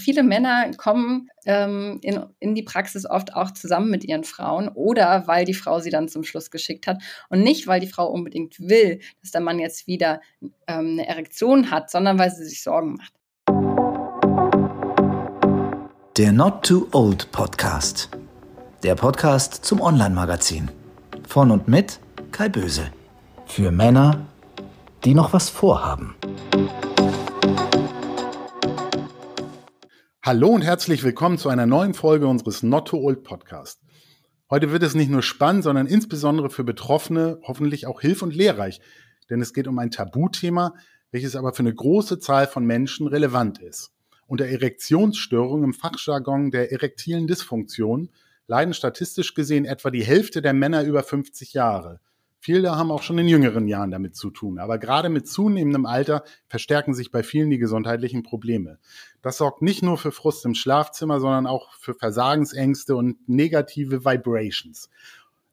Viele Männer kommen ähm, in, in die Praxis oft auch zusammen mit ihren Frauen oder weil die Frau sie dann zum Schluss geschickt hat und nicht, weil die Frau unbedingt will, dass der Mann jetzt wieder ähm, eine Erektion hat, sondern weil sie sich Sorgen macht. Der Not Too Old Podcast. Der Podcast zum Online-Magazin. Von und mit Kai Böse. Für Männer, die noch was vorhaben. Hallo und herzlich willkommen zu einer neuen Folge unseres Not Too Old Podcast. Heute wird es nicht nur spannend, sondern insbesondere für Betroffene hoffentlich auch hilf- und lehrreich, denn es geht um ein Tabuthema, welches aber für eine große Zahl von Menschen relevant ist. Unter Erektionsstörungen im Fachjargon der erektilen Dysfunktion leiden statistisch gesehen etwa die Hälfte der Männer über 50 Jahre. Viele haben auch schon in jüngeren Jahren damit zu tun. Aber gerade mit zunehmendem Alter verstärken sich bei vielen die gesundheitlichen Probleme. Das sorgt nicht nur für Frust im Schlafzimmer, sondern auch für Versagensängste und negative Vibrations.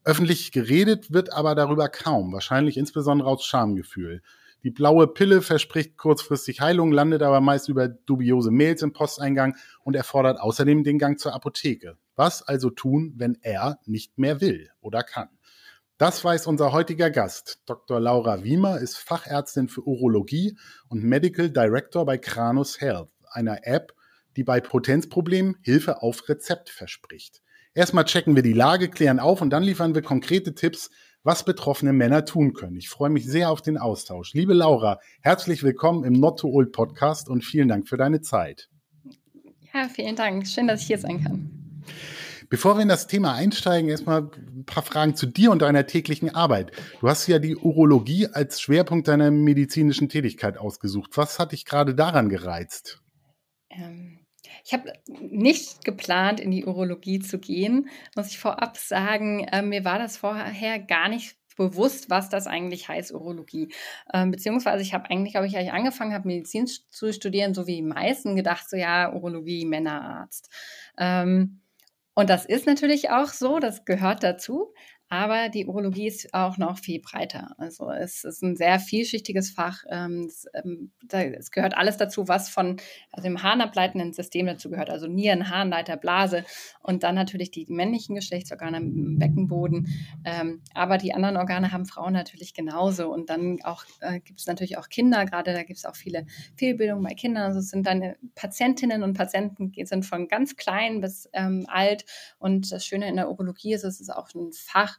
Öffentlich geredet wird aber darüber kaum, wahrscheinlich insbesondere aus Schamgefühl. Die blaue Pille verspricht kurzfristig Heilung, landet aber meist über dubiose Mails im Posteingang und erfordert außerdem den Gang zur Apotheke. Was also tun, wenn er nicht mehr will oder kann? Das weiß unser heutiger Gast. Dr. Laura Wiemer ist Fachärztin für Urologie und Medical Director bei Kranus Health, einer App, die bei Potenzproblemen Hilfe auf Rezept verspricht. Erstmal checken wir die Lage, klären auf und dann liefern wir konkrete Tipps, was betroffene Männer tun können. Ich freue mich sehr auf den Austausch. Liebe Laura, herzlich willkommen im Not to Old Podcast und vielen Dank für deine Zeit. Ja, vielen Dank. Schön, dass ich hier sein kann. Bevor wir in das Thema einsteigen, erstmal ein paar Fragen zu dir und deiner täglichen Arbeit. Du hast ja die Urologie als Schwerpunkt deiner medizinischen Tätigkeit ausgesucht. Was hat dich gerade daran gereizt? Ähm, ich habe nicht geplant, in die Urologie zu gehen, muss ich vorab sagen. Äh, mir war das vorher gar nicht bewusst, was das eigentlich heißt, Urologie. Ähm, beziehungsweise ich habe eigentlich, glaube ich, als ich angefangen habe, Medizin zu studieren, so wie die meisten gedacht, so ja, Urologie, Männerarzt. Ähm, und das ist natürlich auch so, das gehört dazu. Aber die Urologie ist auch noch viel breiter. Also es ist ein sehr vielschichtiges Fach. Ähm, es, ähm, es, gehört alles dazu, was von also dem harnableitenden System dazu gehört. Also Nieren, Harnleiter, Blase und dann natürlich die männlichen Geschlechtsorgane im Beckenboden. Ähm, aber die anderen Organe haben Frauen natürlich genauso. Und dann auch äh, gibt es natürlich auch Kinder. Gerade da gibt es auch viele Fehlbildungen bei Kindern. Also es sind dann Patientinnen und Patienten sind von ganz klein bis alt. Und das Schöne in der Urologie ist, es ist auch ein Fach,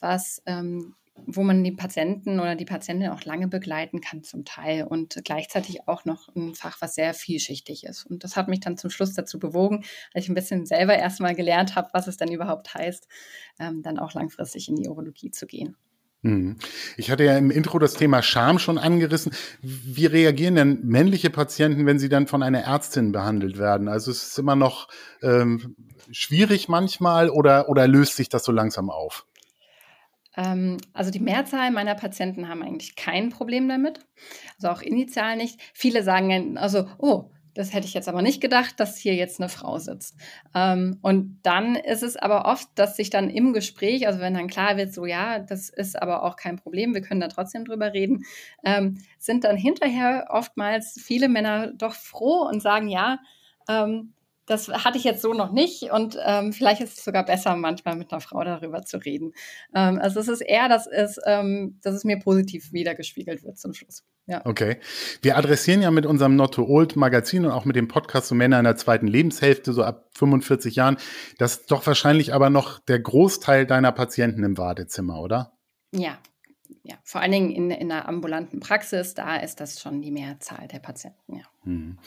was ähm, wo man die Patienten oder die Patientin auch lange begleiten kann zum Teil und gleichzeitig auch noch ein Fach, was sehr vielschichtig ist. Und das hat mich dann zum Schluss dazu bewogen, als ich ein bisschen selber erstmal gelernt habe, was es denn überhaupt heißt, ähm, dann auch langfristig in die Urologie zu gehen. Mhm. Ich hatte ja im Intro das Thema Scham schon angerissen. Wie reagieren denn männliche Patienten, wenn sie dann von einer Ärztin behandelt werden? Also es ist immer noch ähm, schwierig manchmal oder, oder löst sich das so langsam auf? Ähm, also die Mehrzahl meiner Patienten haben eigentlich kein Problem damit. Also auch initial nicht. Viele sagen also, oh, das hätte ich jetzt aber nicht gedacht, dass hier jetzt eine Frau sitzt. Ähm, und dann ist es aber oft, dass sich dann im Gespräch, also wenn dann klar wird, so ja, das ist aber auch kein Problem, wir können da trotzdem drüber reden, ähm, sind dann hinterher oftmals viele Männer doch froh und sagen, ja, ähm, das hatte ich jetzt so noch nicht und ähm, vielleicht ist es sogar besser, manchmal mit einer Frau darüber zu reden. Ähm, also es ist eher, dass es, ähm, dass es mir positiv wiedergespiegelt wird zum Schluss. Ja. Okay. Wir adressieren ja mit unserem Not Old Magazin und auch mit dem Podcast zu Männer in der zweiten Lebenshälfte, so ab 45 Jahren, das ist doch wahrscheinlich aber noch der Großteil deiner Patienten im Wartezimmer, oder? Ja, ja, vor allen Dingen in, in einer ambulanten Praxis, da ist das schon die Mehrzahl der Patienten, ja. Hm.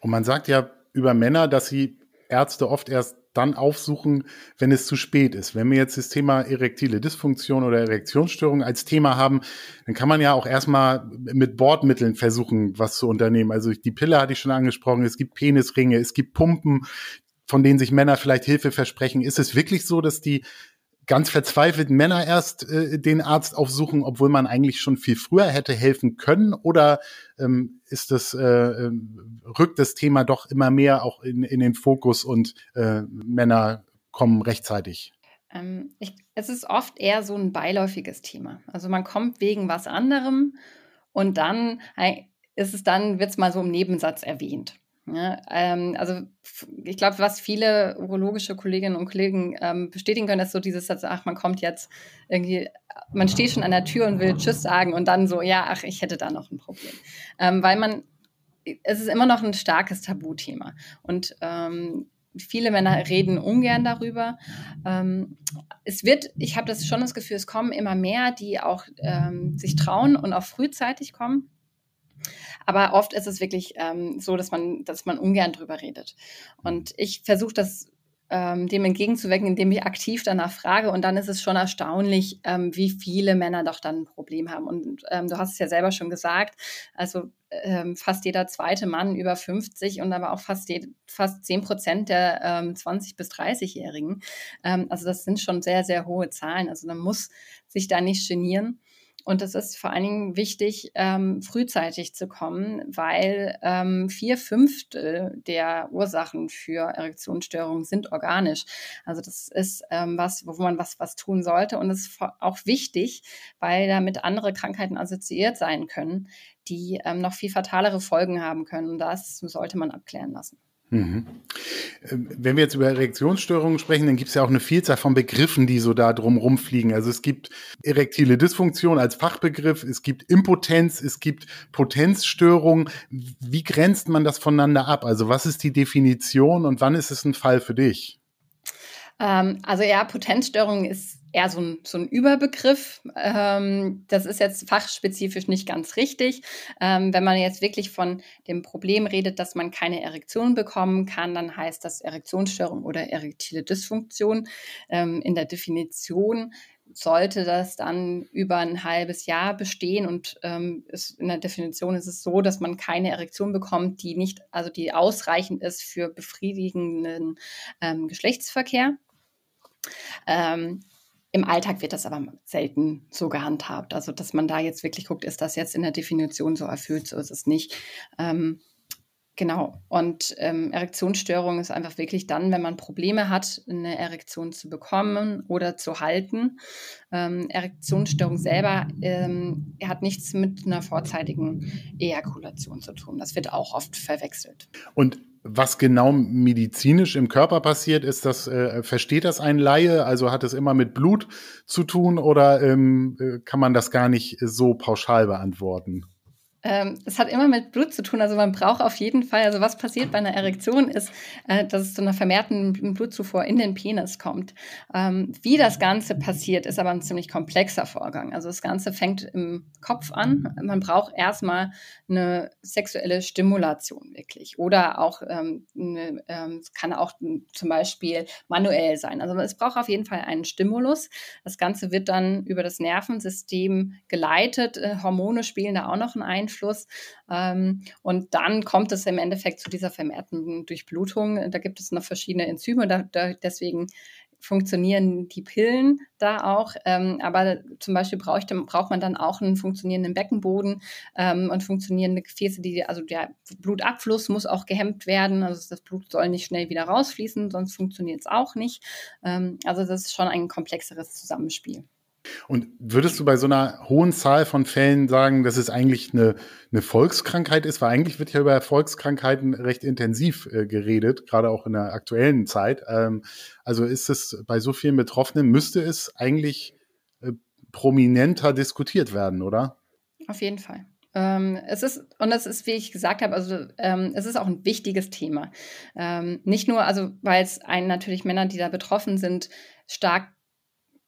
Und man sagt ja, über Männer, dass sie Ärzte oft erst dann aufsuchen, wenn es zu spät ist. Wenn wir jetzt das Thema erektile Dysfunktion oder Erektionsstörung als Thema haben, dann kann man ja auch erstmal mit Bordmitteln versuchen, was zu unternehmen. Also die Pille hatte ich schon angesprochen, es gibt Penisringe, es gibt Pumpen, von denen sich Männer vielleicht Hilfe versprechen. Ist es wirklich so, dass die ganz verzweifelten Männer erst äh, den Arzt aufsuchen, obwohl man eigentlich schon viel früher hätte helfen können? Oder ähm, ist das, äh, ähm, rückt das Thema doch immer mehr auch in, in den Fokus und äh, Männer kommen rechtzeitig? Ähm, ich, es ist oft eher so ein beiläufiges Thema. Also man kommt wegen was anderem und dann ist es dann, wird es mal so im Nebensatz erwähnt. Ja, ähm, also ich glaube, was viele urologische Kolleginnen und Kollegen ähm, bestätigen können, ist so dieses, ach, man kommt jetzt irgendwie, man steht schon an der Tür und will Tschüss sagen und dann so, ja, ach, ich hätte da noch ein Problem. Ähm, weil man, es ist immer noch ein starkes Tabuthema. Und ähm, viele Männer reden ungern darüber. Ähm, es wird, ich habe das schon das Gefühl, es kommen immer mehr, die auch ähm, sich trauen und auch frühzeitig kommen. Aber oft ist es wirklich ähm, so, dass man, dass man ungern drüber redet. Und ich versuche das ähm, dem entgegenzuwirken, indem ich aktiv danach frage. Und dann ist es schon erstaunlich, ähm, wie viele Männer doch dann ein Problem haben. Und ähm, du hast es ja selber schon gesagt, also ähm, fast jeder zweite Mann über 50 und aber auch fast, fast 10 Prozent der ähm, 20- bis 30-Jährigen. Ähm, also das sind schon sehr, sehr hohe Zahlen. Also man muss sich da nicht genieren. Und es ist vor allen Dingen wichtig, ähm, frühzeitig zu kommen, weil ähm, vier Fünftel der Ursachen für Erektionsstörungen sind organisch. Also das ist ähm, was, wo man was, was tun sollte. Und es ist auch wichtig, weil damit andere Krankheiten assoziiert sein können, die ähm, noch viel fatalere Folgen haben können. Und das sollte man abklären lassen. Mhm. Ähm, wenn wir jetzt über Erektionsstörungen sprechen, dann gibt es ja auch eine Vielzahl von Begriffen, die so da drum rumfliegen. Also es gibt erektile Dysfunktion als Fachbegriff, es gibt Impotenz, es gibt Potenzstörung. Wie grenzt man das voneinander ab? Also was ist die Definition und wann ist es ein Fall für dich? Ähm, also ja, Potenzstörung ist eher so ein, so ein Überbegriff. Ähm, das ist jetzt fachspezifisch nicht ganz richtig. Ähm, wenn man jetzt wirklich von dem Problem redet, dass man keine Erektion bekommen kann, dann heißt das Erektionsstörung oder erektile Dysfunktion. Ähm, in der Definition sollte das dann über ein halbes Jahr bestehen und ähm, ist, in der Definition ist es so, dass man keine Erektion bekommt, die nicht, also die ausreichend ist für befriedigenden ähm, Geschlechtsverkehr. Ähm, im Alltag wird das aber selten so gehandhabt. Also, dass man da jetzt wirklich guckt, ist das jetzt in der Definition so erfüllt, so ist es nicht. Ähm, genau. Und ähm, Erektionsstörung ist einfach wirklich dann, wenn man Probleme hat, eine Erektion zu bekommen oder zu halten. Ähm, Erektionsstörung selber ähm, hat nichts mit einer vorzeitigen Ejakulation zu tun. Das wird auch oft verwechselt. Und was genau medizinisch im Körper passiert, ist das, äh, versteht das ein Laie? Also hat es immer mit Blut zu tun oder ähm, äh, kann man das gar nicht so pauschal beantworten? Ähm, es hat immer mit Blut zu tun. Also man braucht auf jeden Fall, also was passiert bei einer Erektion ist, äh, dass es zu einer vermehrten Blutzufuhr in den Penis kommt. Ähm, wie das Ganze passiert, ist aber ein ziemlich komplexer Vorgang. Also das Ganze fängt im Kopf an. Man braucht erstmal eine sexuelle Stimulation wirklich. Oder auch, ähm, es kann auch zum Beispiel manuell sein. Also es braucht auf jeden Fall einen Stimulus. Das Ganze wird dann über das Nervensystem geleitet. Äh, Hormone spielen da auch noch einen Einfluss. Ähm, und dann kommt es im Endeffekt zu dieser vermehrten Durchblutung. Da gibt es noch verschiedene Enzyme. Da, da, deswegen funktionieren die Pillen da auch. Ähm, aber zum Beispiel braucht, braucht man dann auch einen funktionierenden Beckenboden ähm, und funktionierende Gefäße, die, also der Blutabfluss muss auch gehemmt werden. Also das Blut soll nicht schnell wieder rausfließen, sonst funktioniert es auch nicht. Ähm, also das ist schon ein komplexeres Zusammenspiel. Und würdest du bei so einer hohen Zahl von Fällen sagen, dass es eigentlich eine, eine Volkskrankheit ist? Weil eigentlich wird ja über Volkskrankheiten recht intensiv äh, geredet, gerade auch in der aktuellen Zeit. Ähm, also ist es bei so vielen Betroffenen, müsste es eigentlich äh, prominenter diskutiert werden, oder? Auf jeden Fall. Ähm, es ist, und es ist, wie ich gesagt habe, also ähm, es ist auch ein wichtiges Thema. Ähm, nicht nur, also weil es einen natürlich Männer, die da betroffen sind, stark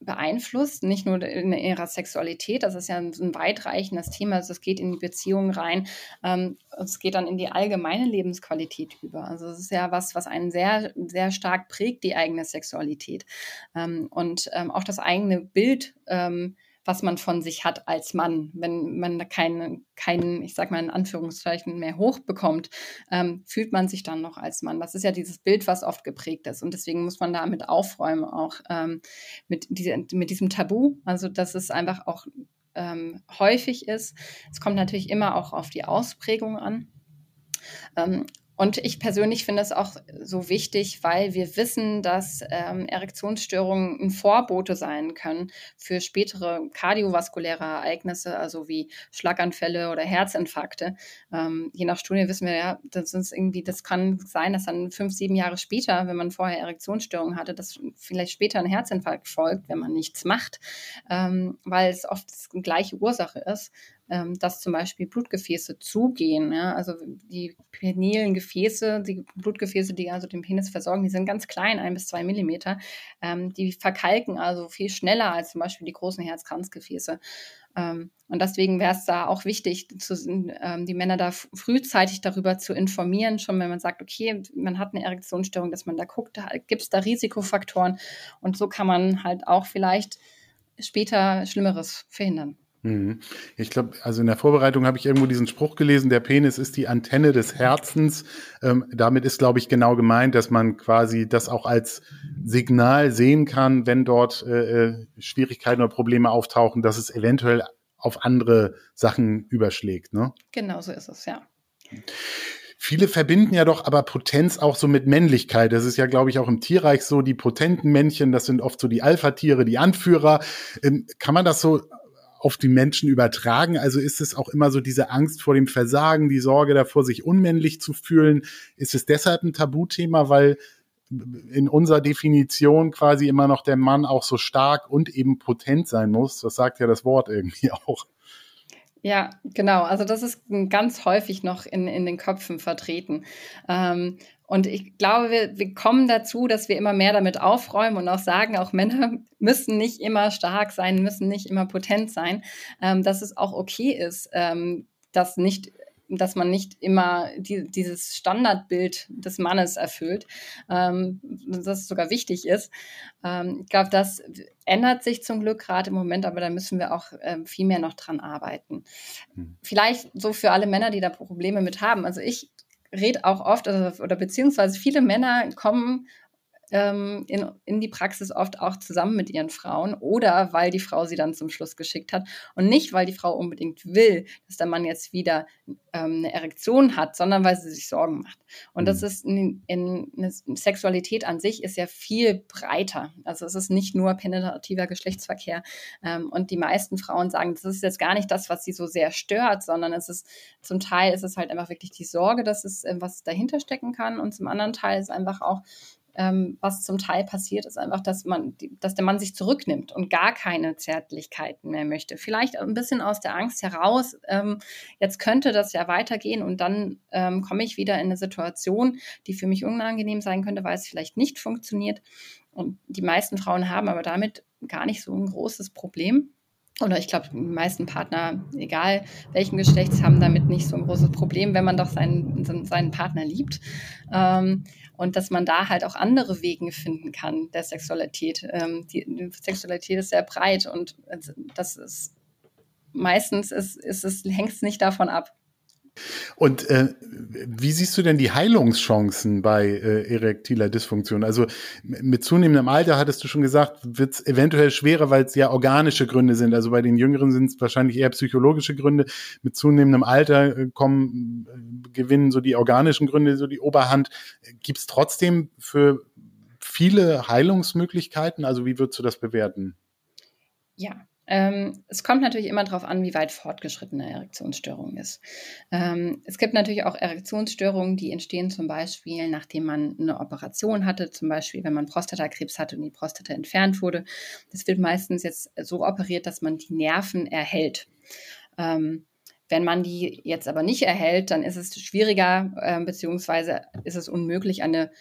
beeinflusst, nicht nur in ihrer Sexualität, das ist ja ein, weitreichendes Thema, also es geht in die Beziehungen rein, ähm, es geht dann in die allgemeine Lebensqualität über. Also es ist ja was, was einen sehr, sehr stark prägt, die eigene Sexualität. Ähm, und ähm, auch das eigene Bild ähm, was man von sich hat als Mann. Wenn man keinen, kein, ich sag mal in Anführungszeichen, mehr hochbekommt, ähm, fühlt man sich dann noch als Mann. Das ist ja dieses Bild, was oft geprägt ist. Und deswegen muss man damit aufräumen, auch ähm, mit, diese, mit diesem Tabu. Also, dass es einfach auch ähm, häufig ist. Es kommt natürlich immer auch auf die Ausprägung an. Ähm, und ich persönlich finde es auch so wichtig, weil wir wissen, dass ähm, Erektionsstörungen ein Vorbote sein können für spätere kardiovaskuläre Ereignisse, also wie Schlaganfälle oder Herzinfarkte. Ähm, je nach Studie wissen wir ja, das ist irgendwie, das kann sein, dass dann fünf, sieben Jahre später, wenn man vorher Erektionsstörungen hatte, dass vielleicht später ein Herzinfarkt folgt, wenn man nichts macht, ähm, weil es oft die gleiche Ursache ist ähm, dass zum Beispiel Blutgefäße zugehen. Ja? Also die penilen Gefäße, die Blutgefäße, die also den Penis versorgen, die sind ganz klein, ein bis zwei Millimeter. Ähm, die verkalken also viel schneller als zum Beispiel die großen Herzkranzgefäße. Ähm, und deswegen wäre es da auch wichtig, zu, ähm, die Männer da frühzeitig darüber zu informieren, schon wenn man sagt, okay, man hat eine Erektionsstörung, dass man da guckt, gibt es da Risikofaktoren und so kann man halt auch vielleicht später Schlimmeres verhindern. Mhm. Ich glaube, also in der Vorbereitung habe ich irgendwo diesen Spruch gelesen, der Penis ist die Antenne des Herzens. Ähm, damit ist, glaube ich, genau gemeint, dass man quasi das auch als Signal sehen kann, wenn dort äh, äh Schwierigkeiten oder Probleme auftauchen, dass es eventuell auf andere Sachen überschlägt. Ne? Genau so ist es, ja. Viele verbinden ja doch aber Potenz auch so mit Männlichkeit. Das ist ja, glaube ich, auch im Tierreich so. Die potenten Männchen, das sind oft so die Alpha-Tiere, die Anführer. Ähm, kann man das so auf die Menschen übertragen? Also ist es auch immer so diese Angst vor dem Versagen, die Sorge davor, sich unmännlich zu fühlen? Ist es deshalb ein Tabuthema, weil in unserer Definition quasi immer noch der Mann auch so stark und eben potent sein muss? Das sagt ja das Wort irgendwie auch. Ja, genau. Also das ist ganz häufig noch in, in den Köpfen vertreten. Ähm, und ich glaube, wir, wir kommen dazu, dass wir immer mehr damit aufräumen und auch sagen, auch Männer müssen nicht immer stark sein, müssen nicht immer potent sein, ähm, dass es auch okay ist, ähm, dass nicht dass man nicht immer die, dieses Standardbild des Mannes erfüllt, ähm, dass es sogar wichtig ist. Ähm, ich glaube, das ändert sich zum Glück gerade im Moment, aber da müssen wir auch ähm, viel mehr noch dran arbeiten. Mhm. Vielleicht so für alle Männer, die da Probleme mit haben. Also ich rede auch oft, also, oder beziehungsweise viele Männer kommen ähm, in, in die Praxis oft auch zusammen mit ihren Frauen oder weil die Frau sie dann zum Schluss geschickt hat und nicht, weil die Frau unbedingt will, dass der Mann jetzt wieder ähm, eine Erektion hat, sondern weil sie sich Sorgen macht. Und das mhm. ist in, in, eine Sexualität an sich ist ja viel breiter. Also es ist nicht nur penetrativer Geschlechtsverkehr. Ähm, und die meisten Frauen sagen, das ist jetzt gar nicht das, was sie so sehr stört, sondern es ist zum Teil ist es halt einfach wirklich die Sorge, dass es äh, was dahinter stecken kann und zum anderen Teil ist einfach auch ähm, was zum Teil passiert, ist einfach, dass man, dass der Mann sich zurücknimmt und gar keine Zärtlichkeiten mehr möchte. Vielleicht ein bisschen aus der Angst heraus, ähm, jetzt könnte das ja weitergehen und dann ähm, komme ich wieder in eine Situation, die für mich unangenehm sein könnte, weil es vielleicht nicht funktioniert. Und die meisten Frauen haben aber damit gar nicht so ein großes Problem oder ich glaube, die meisten Partner, egal welchen Geschlechts, haben damit nicht so ein großes Problem, wenn man doch seinen, seinen Partner liebt. Ähm, und dass man da halt auch andere Wege finden kann der Sexualität. Ähm, die, Sexualität ist sehr breit und das ist meistens ist, ist es, hängt es nicht davon ab, und äh, wie siehst du denn die Heilungschancen bei äh, erektiler Dysfunktion? Also mit zunehmendem Alter, hattest du schon gesagt, wird es eventuell schwerer, weil es ja organische Gründe sind. Also bei den Jüngeren sind es wahrscheinlich eher psychologische Gründe. Mit zunehmendem Alter äh, kommen, äh, gewinnen so die organischen Gründe so die Oberhand. Gibt es trotzdem für viele Heilungsmöglichkeiten? Also wie würdest du das bewerten? Ja, ähm, es kommt natürlich immer darauf an, wie weit fortgeschrittene Erektionsstörung ist. Ähm, es gibt natürlich auch Erektionsstörungen, die entstehen zum Beispiel, nachdem man eine Operation hatte, zum Beispiel, wenn man Prostatakrebs hatte und die Prostata entfernt wurde. Das wird meistens jetzt so operiert, dass man die Nerven erhält. Ähm, wenn man die jetzt aber nicht erhält, dann ist es schwieriger, äh, beziehungsweise ist es unmöglich, eine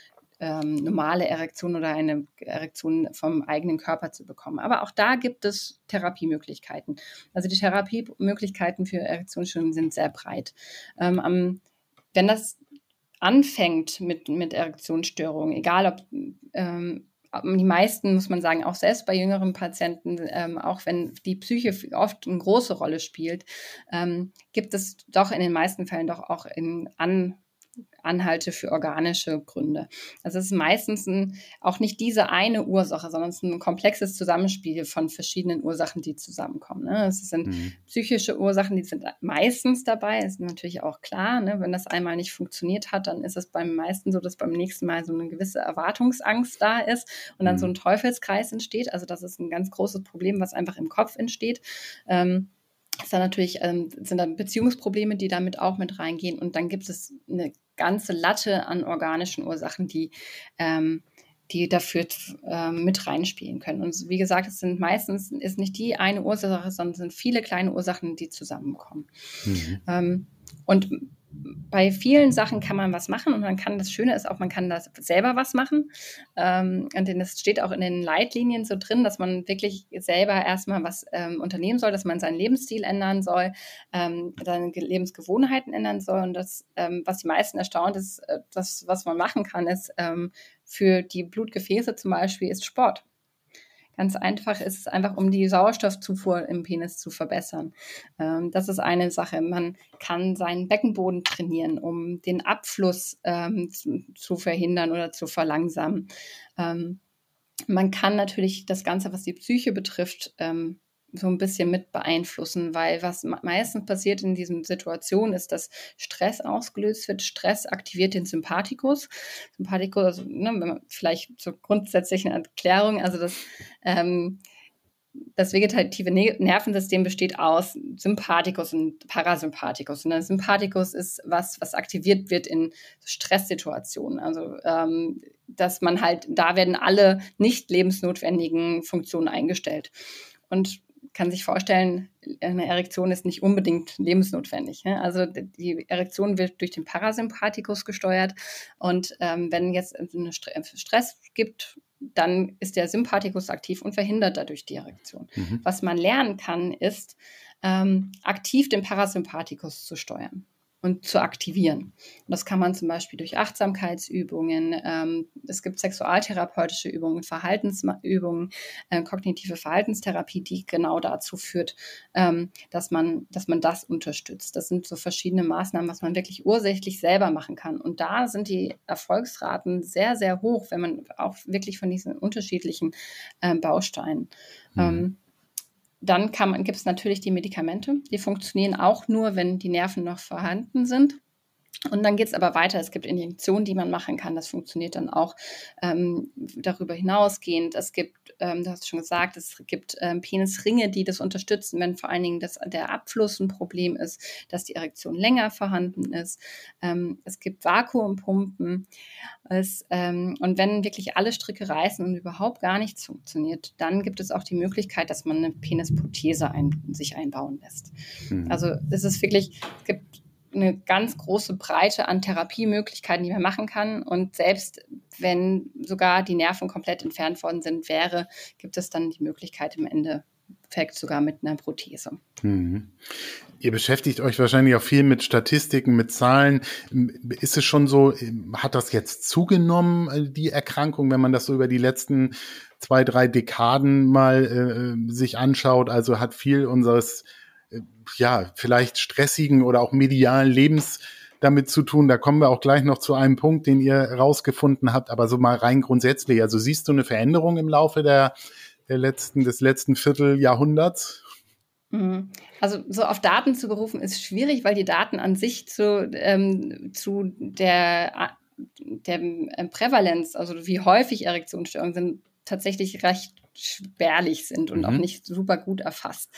ähm, normale Erektion oder eine Erektion vom eigenen Körper zu bekommen. Aber auch da gibt es Therapiemöglichkeiten. Also die Therapiemöglichkeiten für Erektionsstörungen sind sehr breit. Ähm, wenn das anfängt mit, mit Erektionsstörungen, egal ob ähm, die meisten, muss man sagen, auch selbst bei jüngeren Patienten, ähm, auch wenn die Psyche oft eine große Rolle spielt, ähm, gibt es doch in den meisten Fällen doch auch in an Anhalte für organische Gründe. Also es ist meistens ein, auch nicht diese eine Ursache, sondern es ist ein komplexes Zusammenspiel von verschiedenen Ursachen, die zusammenkommen. Ne? Es sind mhm. psychische Ursachen, die sind meistens dabei, ist natürlich auch klar. Ne? Wenn das einmal nicht funktioniert hat, dann ist es beim meisten so, dass beim nächsten Mal so eine gewisse Erwartungsangst da ist und dann mhm. so ein Teufelskreis entsteht. Also das ist ein ganz großes Problem, was einfach im Kopf entsteht. Ähm, ist dann natürlich, ähm, sind dann Beziehungsprobleme, die damit auch mit reingehen. Und dann gibt es eine ganze Latte an organischen Ursachen, die, ähm, die dafür ähm, mit reinspielen können. Und wie gesagt, es sind meistens ist nicht die eine Ursache, sondern es sind viele kleine Ursachen, die zusammenkommen. Mhm. Ähm, und bei vielen Sachen kann man was machen und man kann, das Schöne ist auch, man kann das selber was machen. Ähm, und es steht auch in den Leitlinien so drin, dass man wirklich selber erstmal was ähm, unternehmen soll, dass man seinen Lebensstil ändern soll, ähm, seine Lebensgewohnheiten ändern soll. Und das, ähm, was die meisten erstaunt, ist, äh, das, was man machen kann, ist ähm, für die Blutgefäße zum Beispiel, ist Sport. Ganz einfach ist es einfach, um die Sauerstoffzufuhr im Penis zu verbessern. Ähm, das ist eine Sache. Man kann seinen Beckenboden trainieren, um den Abfluss ähm, zu, zu, verhindern oder zu verlangsamen. Ähm, man kann natürlich das Ganze, was die Psyche betrifft, ähm, so ein bisschen mit beeinflussen, weil was meistens passiert in diesen Situationen ist, dass Stress ausgelöst wird. Stress aktiviert den Sympathikus. Sympathikus, also, ne, vielleicht zur grundsätzlichen Erklärung, also das, ähm, das vegetative Nervensystem besteht aus Sympathikus und Parasympathikus. Und der Sympathikus ist was, was aktiviert wird in Stresssituationen. Also, ähm, dass man halt, da werden alle nicht lebensnotwendigen Funktionen eingestellt. Und kann sich vorstellen, eine Erektion ist nicht unbedingt lebensnotwendig. Ne? Also die Erektion wird durch den Parasympathikus gesteuert und ähm, wenn jetzt einen Stress gibt, dann ist der Sympathikus aktiv und verhindert dadurch die Erektion. Mhm. Was man lernen kann, ist, ähm, aktiv den Parasympathikus zu steuern und zu aktivieren. Und das kann man zum Beispiel durch Achtsamkeitsübungen, ähm, es gibt sexualtherapeutische Übungen, Verhaltensübungen, äh, kognitive Verhaltenstherapie, die genau dazu führt, ähm, dass, man, dass man das unterstützt. Das sind so verschiedene Maßnahmen, was man wirklich ursächlich selber machen kann. Und da sind die Erfolgsraten sehr, sehr hoch, wenn man auch wirklich von diesen unterschiedlichen äh, Bausteinen mhm. ähm, dann gibt es natürlich die Medikamente. Die funktionieren auch nur, wenn die Nerven noch vorhanden sind. Und dann geht es aber weiter. Es gibt Injektionen, die man machen kann. Das funktioniert dann auch ähm, darüber hinausgehend. Es gibt, ähm, du hast schon gesagt, es gibt ähm, Penisringe, die das unterstützen, wenn vor allen Dingen das, der Abfluss ein Problem ist, dass die Erektion länger vorhanden ist. Ähm, es gibt Vakuumpumpen. Es, ähm, und wenn wirklich alle Stricke reißen und überhaupt gar nichts funktioniert, dann gibt es auch die Möglichkeit, dass man eine Penisprothese ein, sich einbauen lässt. Mhm. Also es ist wirklich, es gibt eine ganz große Breite an Therapiemöglichkeiten, die man machen kann. Und selbst wenn sogar die Nerven komplett entfernt worden sind, wäre, gibt es dann die Möglichkeit im Endeffekt sogar mit einer Prothese. Mhm. Ihr beschäftigt euch wahrscheinlich auch viel mit Statistiken, mit Zahlen. Ist es schon so, hat das jetzt zugenommen, äh, die Erkrankung, wenn man das so über die letzten zwei, drei Dekaden mal äh, sich anschaut? Also hat viel unseres ja, vielleicht stressigen oder auch medialen Lebens damit zu tun. Da kommen wir auch gleich noch zu einem Punkt, den ihr rausgefunden habt, aber so mal rein grundsätzlich. Also siehst du eine Veränderung im Laufe der, der letzten, des letzten Vierteljahrhunderts? Mhm. Also so auf Daten zu berufen ist schwierig, weil die Daten an sich zu, ähm, zu der, der Prävalenz, also wie häufig Erektionsstörungen sind, tatsächlich recht spärlich sind und mhm. auch nicht super gut erfasst.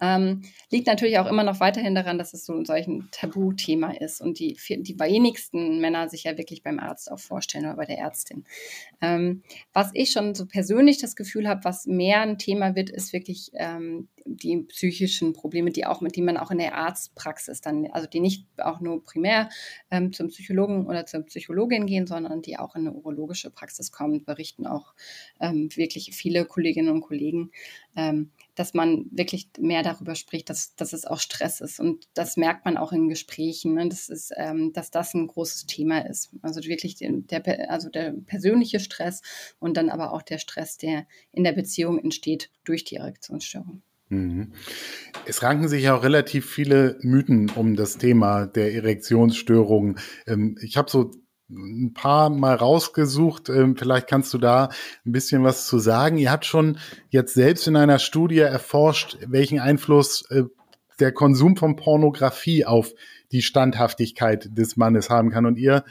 Ähm, liegt natürlich auch immer noch weiterhin daran, dass es so ein solchen Tabuthema ist und die, die wenigsten Männer sich ja wirklich beim Arzt auch vorstellen oder bei der Ärztin. Ähm, was ich schon so persönlich das Gefühl habe, was mehr ein Thema wird, ist wirklich ähm, die psychischen Probleme, die auch mit die man auch in der Arztpraxis dann, also die nicht auch nur primär ähm, zum Psychologen oder zur Psychologin gehen, sondern die auch in eine urologische Praxis kommen, berichten auch ähm, wirklich viele Kolleginnen und Kollegen, ähm, dass man wirklich mehr darüber spricht, dass, dass es auch Stress ist. Und das merkt man auch in Gesprächen, ne? das ist, ähm, dass das ein großes Thema ist. Also wirklich der, also der persönliche Stress und dann aber auch der Stress, der in der Beziehung entsteht durch die Erektionsstörung. Mhm. Es ranken sich auch relativ viele Mythen um das Thema der Erektionsstörungen. Ähm, ich habe so ein paar mal rausgesucht. Ähm, vielleicht kannst du da ein bisschen was zu sagen. Ihr habt schon jetzt selbst in einer Studie erforscht, welchen Einfluss äh, der Konsum von Pornografie auf die Standhaftigkeit des Mannes haben kann. Und ihr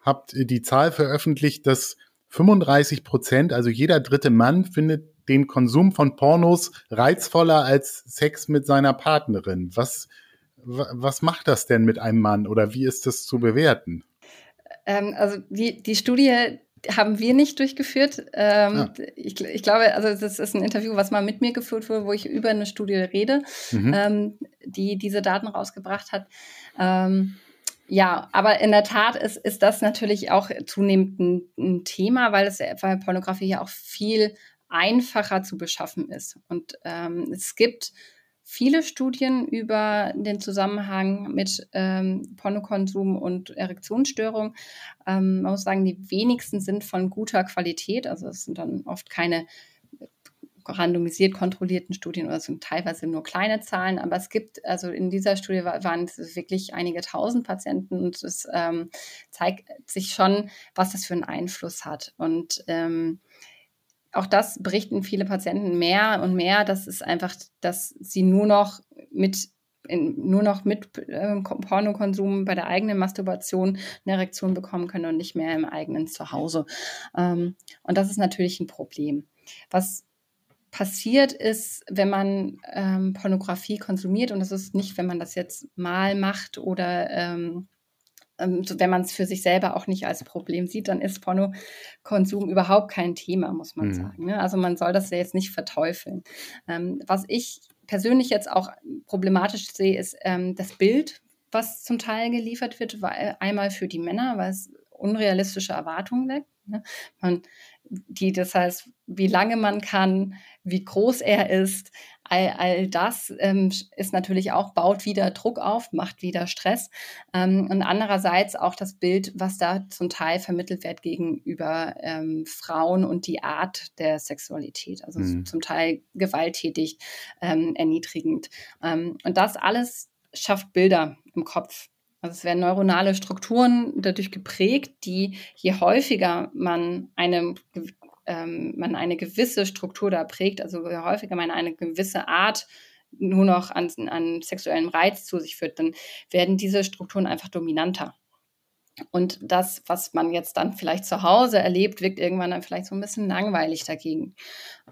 habt die Zahl veröffentlicht, dass 35 Prozent, also jeder dritte Mann, findet den Konsum von Pornos reizvoller als Sex mit seiner Partnerin. Was, was macht das denn mit einem Mann oder wie ist das zu bewerten? Ähm, also die, die Studie haben wir nicht durchgeführt. Ähm, ja. ich, ich, glaube, also das ist ein Interview, was mal mit mir geführt wurde, wo ich über eine Studie rede, mhm. ähm, die diese Daten rausgebracht hat. Ähm, ja, aber in der Tat ist, ist das natürlich auch zunehmend ein, ein Thema, weil es weil Pornografie ja auch viel einfacher zu beschaffen ist. Und ähm, es gibt viele Studien über den Zusammenhang mit ähm, Pornokonsum und Erektionsstörung. Ähm, man muss sagen, die wenigsten sind von guter Qualität. Also es sind dann oft keine randomisiert kontrollierten Studien oder sind teilweise nur kleine Zahlen, aber es gibt, also in dieser Studie waren es wirklich einige tausend Patienten und es ähm, zeigt sich schon, was das für einen Einfluss hat. Und ähm, auch das berichten viele Patienten mehr und mehr, dass es einfach, dass sie nur noch mit in, nur noch mit äh, Pornokonsum bei der eigenen Masturbation eine Erektion bekommen können und nicht mehr im eigenen Zuhause. Ähm, und das ist natürlich ein Problem. Was passiert ist, wenn man ähm, Pornografie konsumiert, und das ist nicht, wenn man das jetzt mal macht oder ähm, wenn man es für sich selber auch nicht als Problem sieht, dann ist Pornokonsum überhaupt kein Thema, muss man mhm. sagen. Ne? Also man soll das ja jetzt nicht verteufeln. Ähm, was ich persönlich jetzt auch problematisch sehe, ist ähm, das Bild, was zum Teil geliefert wird, weil einmal für die Männer, weil es unrealistische Erwartungen weckt. Ne? Man, die, das heißt, wie lange man kann, wie groß er ist, all, all das ähm, ist natürlich auch, baut wieder Druck auf, macht wieder Stress. Ähm, und andererseits auch das Bild, was da zum Teil vermittelt wird gegenüber ähm, Frauen und die Art der Sexualität. Also mhm. zum Teil gewalttätig, ähm, erniedrigend. Ähm, und das alles schafft Bilder im Kopf. Also es werden neuronale Strukturen dadurch geprägt, die je häufiger man eine, ähm, man eine gewisse Struktur da prägt, also je häufiger man eine gewisse Art nur noch an, an sexuellem Reiz zu sich führt, dann werden diese Strukturen einfach dominanter. Und das, was man jetzt dann vielleicht zu Hause erlebt, wirkt irgendwann dann vielleicht so ein bisschen langweilig dagegen.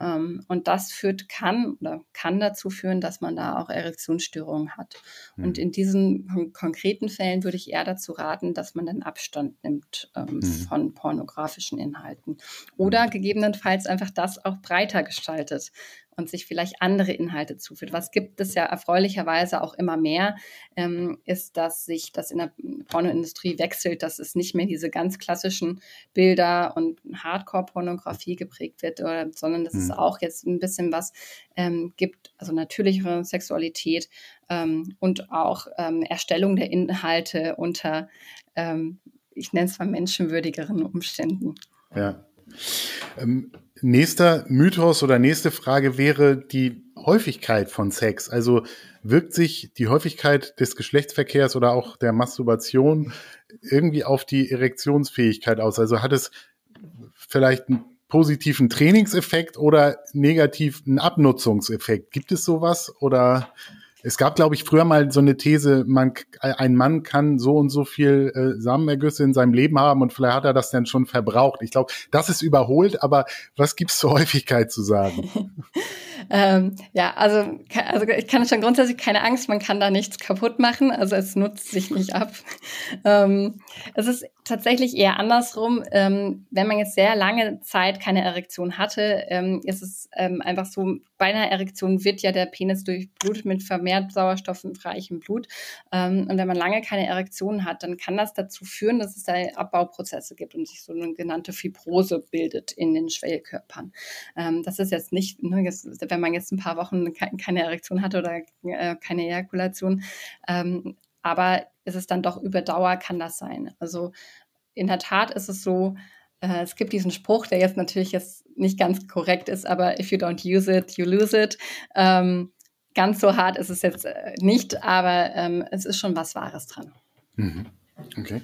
Ähm, und das führt, kann oder kann dazu führen, dass man da auch Erektionsstörungen hat. Mhm. Und in diesen konkreten Fällen würde ich eher dazu raten, dass man dann Abstand nimmt ähm, mhm. von pornografischen Inhalten. Oder hm. gegebenenfalls einfach das auch breiter gestaltet und sich vielleicht andere Inhalte zuführt. Was gibt es ja erfreulicherweise auch immer mehr, ähm, ist, dass sich das in der Pornoindustrie wechselt, dass es nicht mehr diese ganz klassischen Bilder und Hardcore-Pornografie geprägt wird, oder, sondern dass mhm. es auch jetzt ein bisschen was ähm, gibt, also natürlichere Sexualität ähm, und auch ähm, Erstellung der Inhalte unter, ähm, ich nenne es mal menschenwürdigeren Umständen. Ja. Ähm, nächster Mythos oder nächste Frage wäre die Häufigkeit von Sex. Also wirkt sich die Häufigkeit des Geschlechtsverkehrs oder auch der Masturbation irgendwie auf die Erektionsfähigkeit aus? Also hat es vielleicht positiven Trainingseffekt oder negativen Abnutzungseffekt? Gibt es sowas oder es gab, glaube ich, früher mal so eine These, man, ein Mann kann so und so viel äh, Samenergüsse in seinem Leben haben und vielleicht hat er das dann schon verbraucht. Ich glaube, das ist überholt, aber was gibt's zur Häufigkeit zu sagen? ähm, ja, also, also ich kann schon grundsätzlich keine Angst, man kann da nichts kaputt machen, also es nutzt sich nicht ab. ähm, es ist tatsächlich eher andersrum. Ähm, wenn man jetzt sehr lange Zeit keine Erektion hatte, ähm, ist es ähm, einfach so, bei einer Erektion wird ja der Penis durchblutet mit vermehrt sauerstoffreichem Blut. Ähm, und wenn man lange keine Erektion hat, dann kann das dazu führen, dass es da Abbauprozesse gibt und sich so eine genannte Fibrose bildet in den Schwellkörpern. Ähm, das ist jetzt nicht, ne, jetzt, wenn man jetzt ein paar Wochen keine Erektion hatte oder äh, keine Ejakulation, ähm, aber ist es dann doch über Dauer, kann das sein. Also in der Tat ist es so, äh, es gibt diesen Spruch, der jetzt natürlich jetzt nicht ganz korrekt ist, aber if you don't use it, you lose it. Ähm, ganz so hart ist es jetzt äh, nicht, aber ähm, es ist schon was Wahres dran. Mhm. Okay.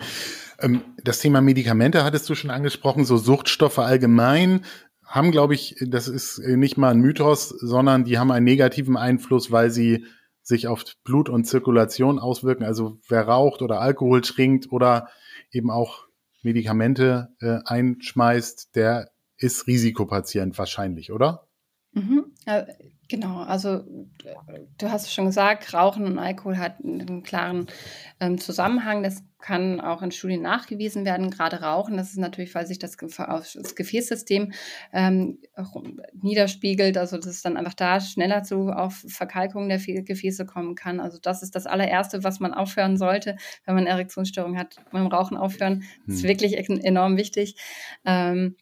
Ähm, das Thema Medikamente hattest du schon angesprochen, so Suchtstoffe allgemein haben, glaube ich, das ist nicht mal ein Mythos, sondern die haben einen negativen Einfluss, weil sie sich auf Blut und Zirkulation auswirken. Also wer raucht oder Alkohol trinkt oder eben auch Medikamente äh, einschmeißt, der ist Risikopatient wahrscheinlich, oder? Mhm. Genau, also du hast schon gesagt, Rauchen und Alkohol hat einen klaren ähm, Zusammenhang. Das kann auch in Studien nachgewiesen werden. Gerade Rauchen, das ist natürlich, weil sich das, das Gefäßsystem ähm, niederspiegelt, also dass es dann einfach da schneller zu auf Verkalkung der Gefäße kommen kann. Also das ist das allererste, was man aufhören sollte, wenn man Erektionsstörung hat, beim Rauchen aufhören. Das ist hm. wirklich enorm wichtig. Ähm,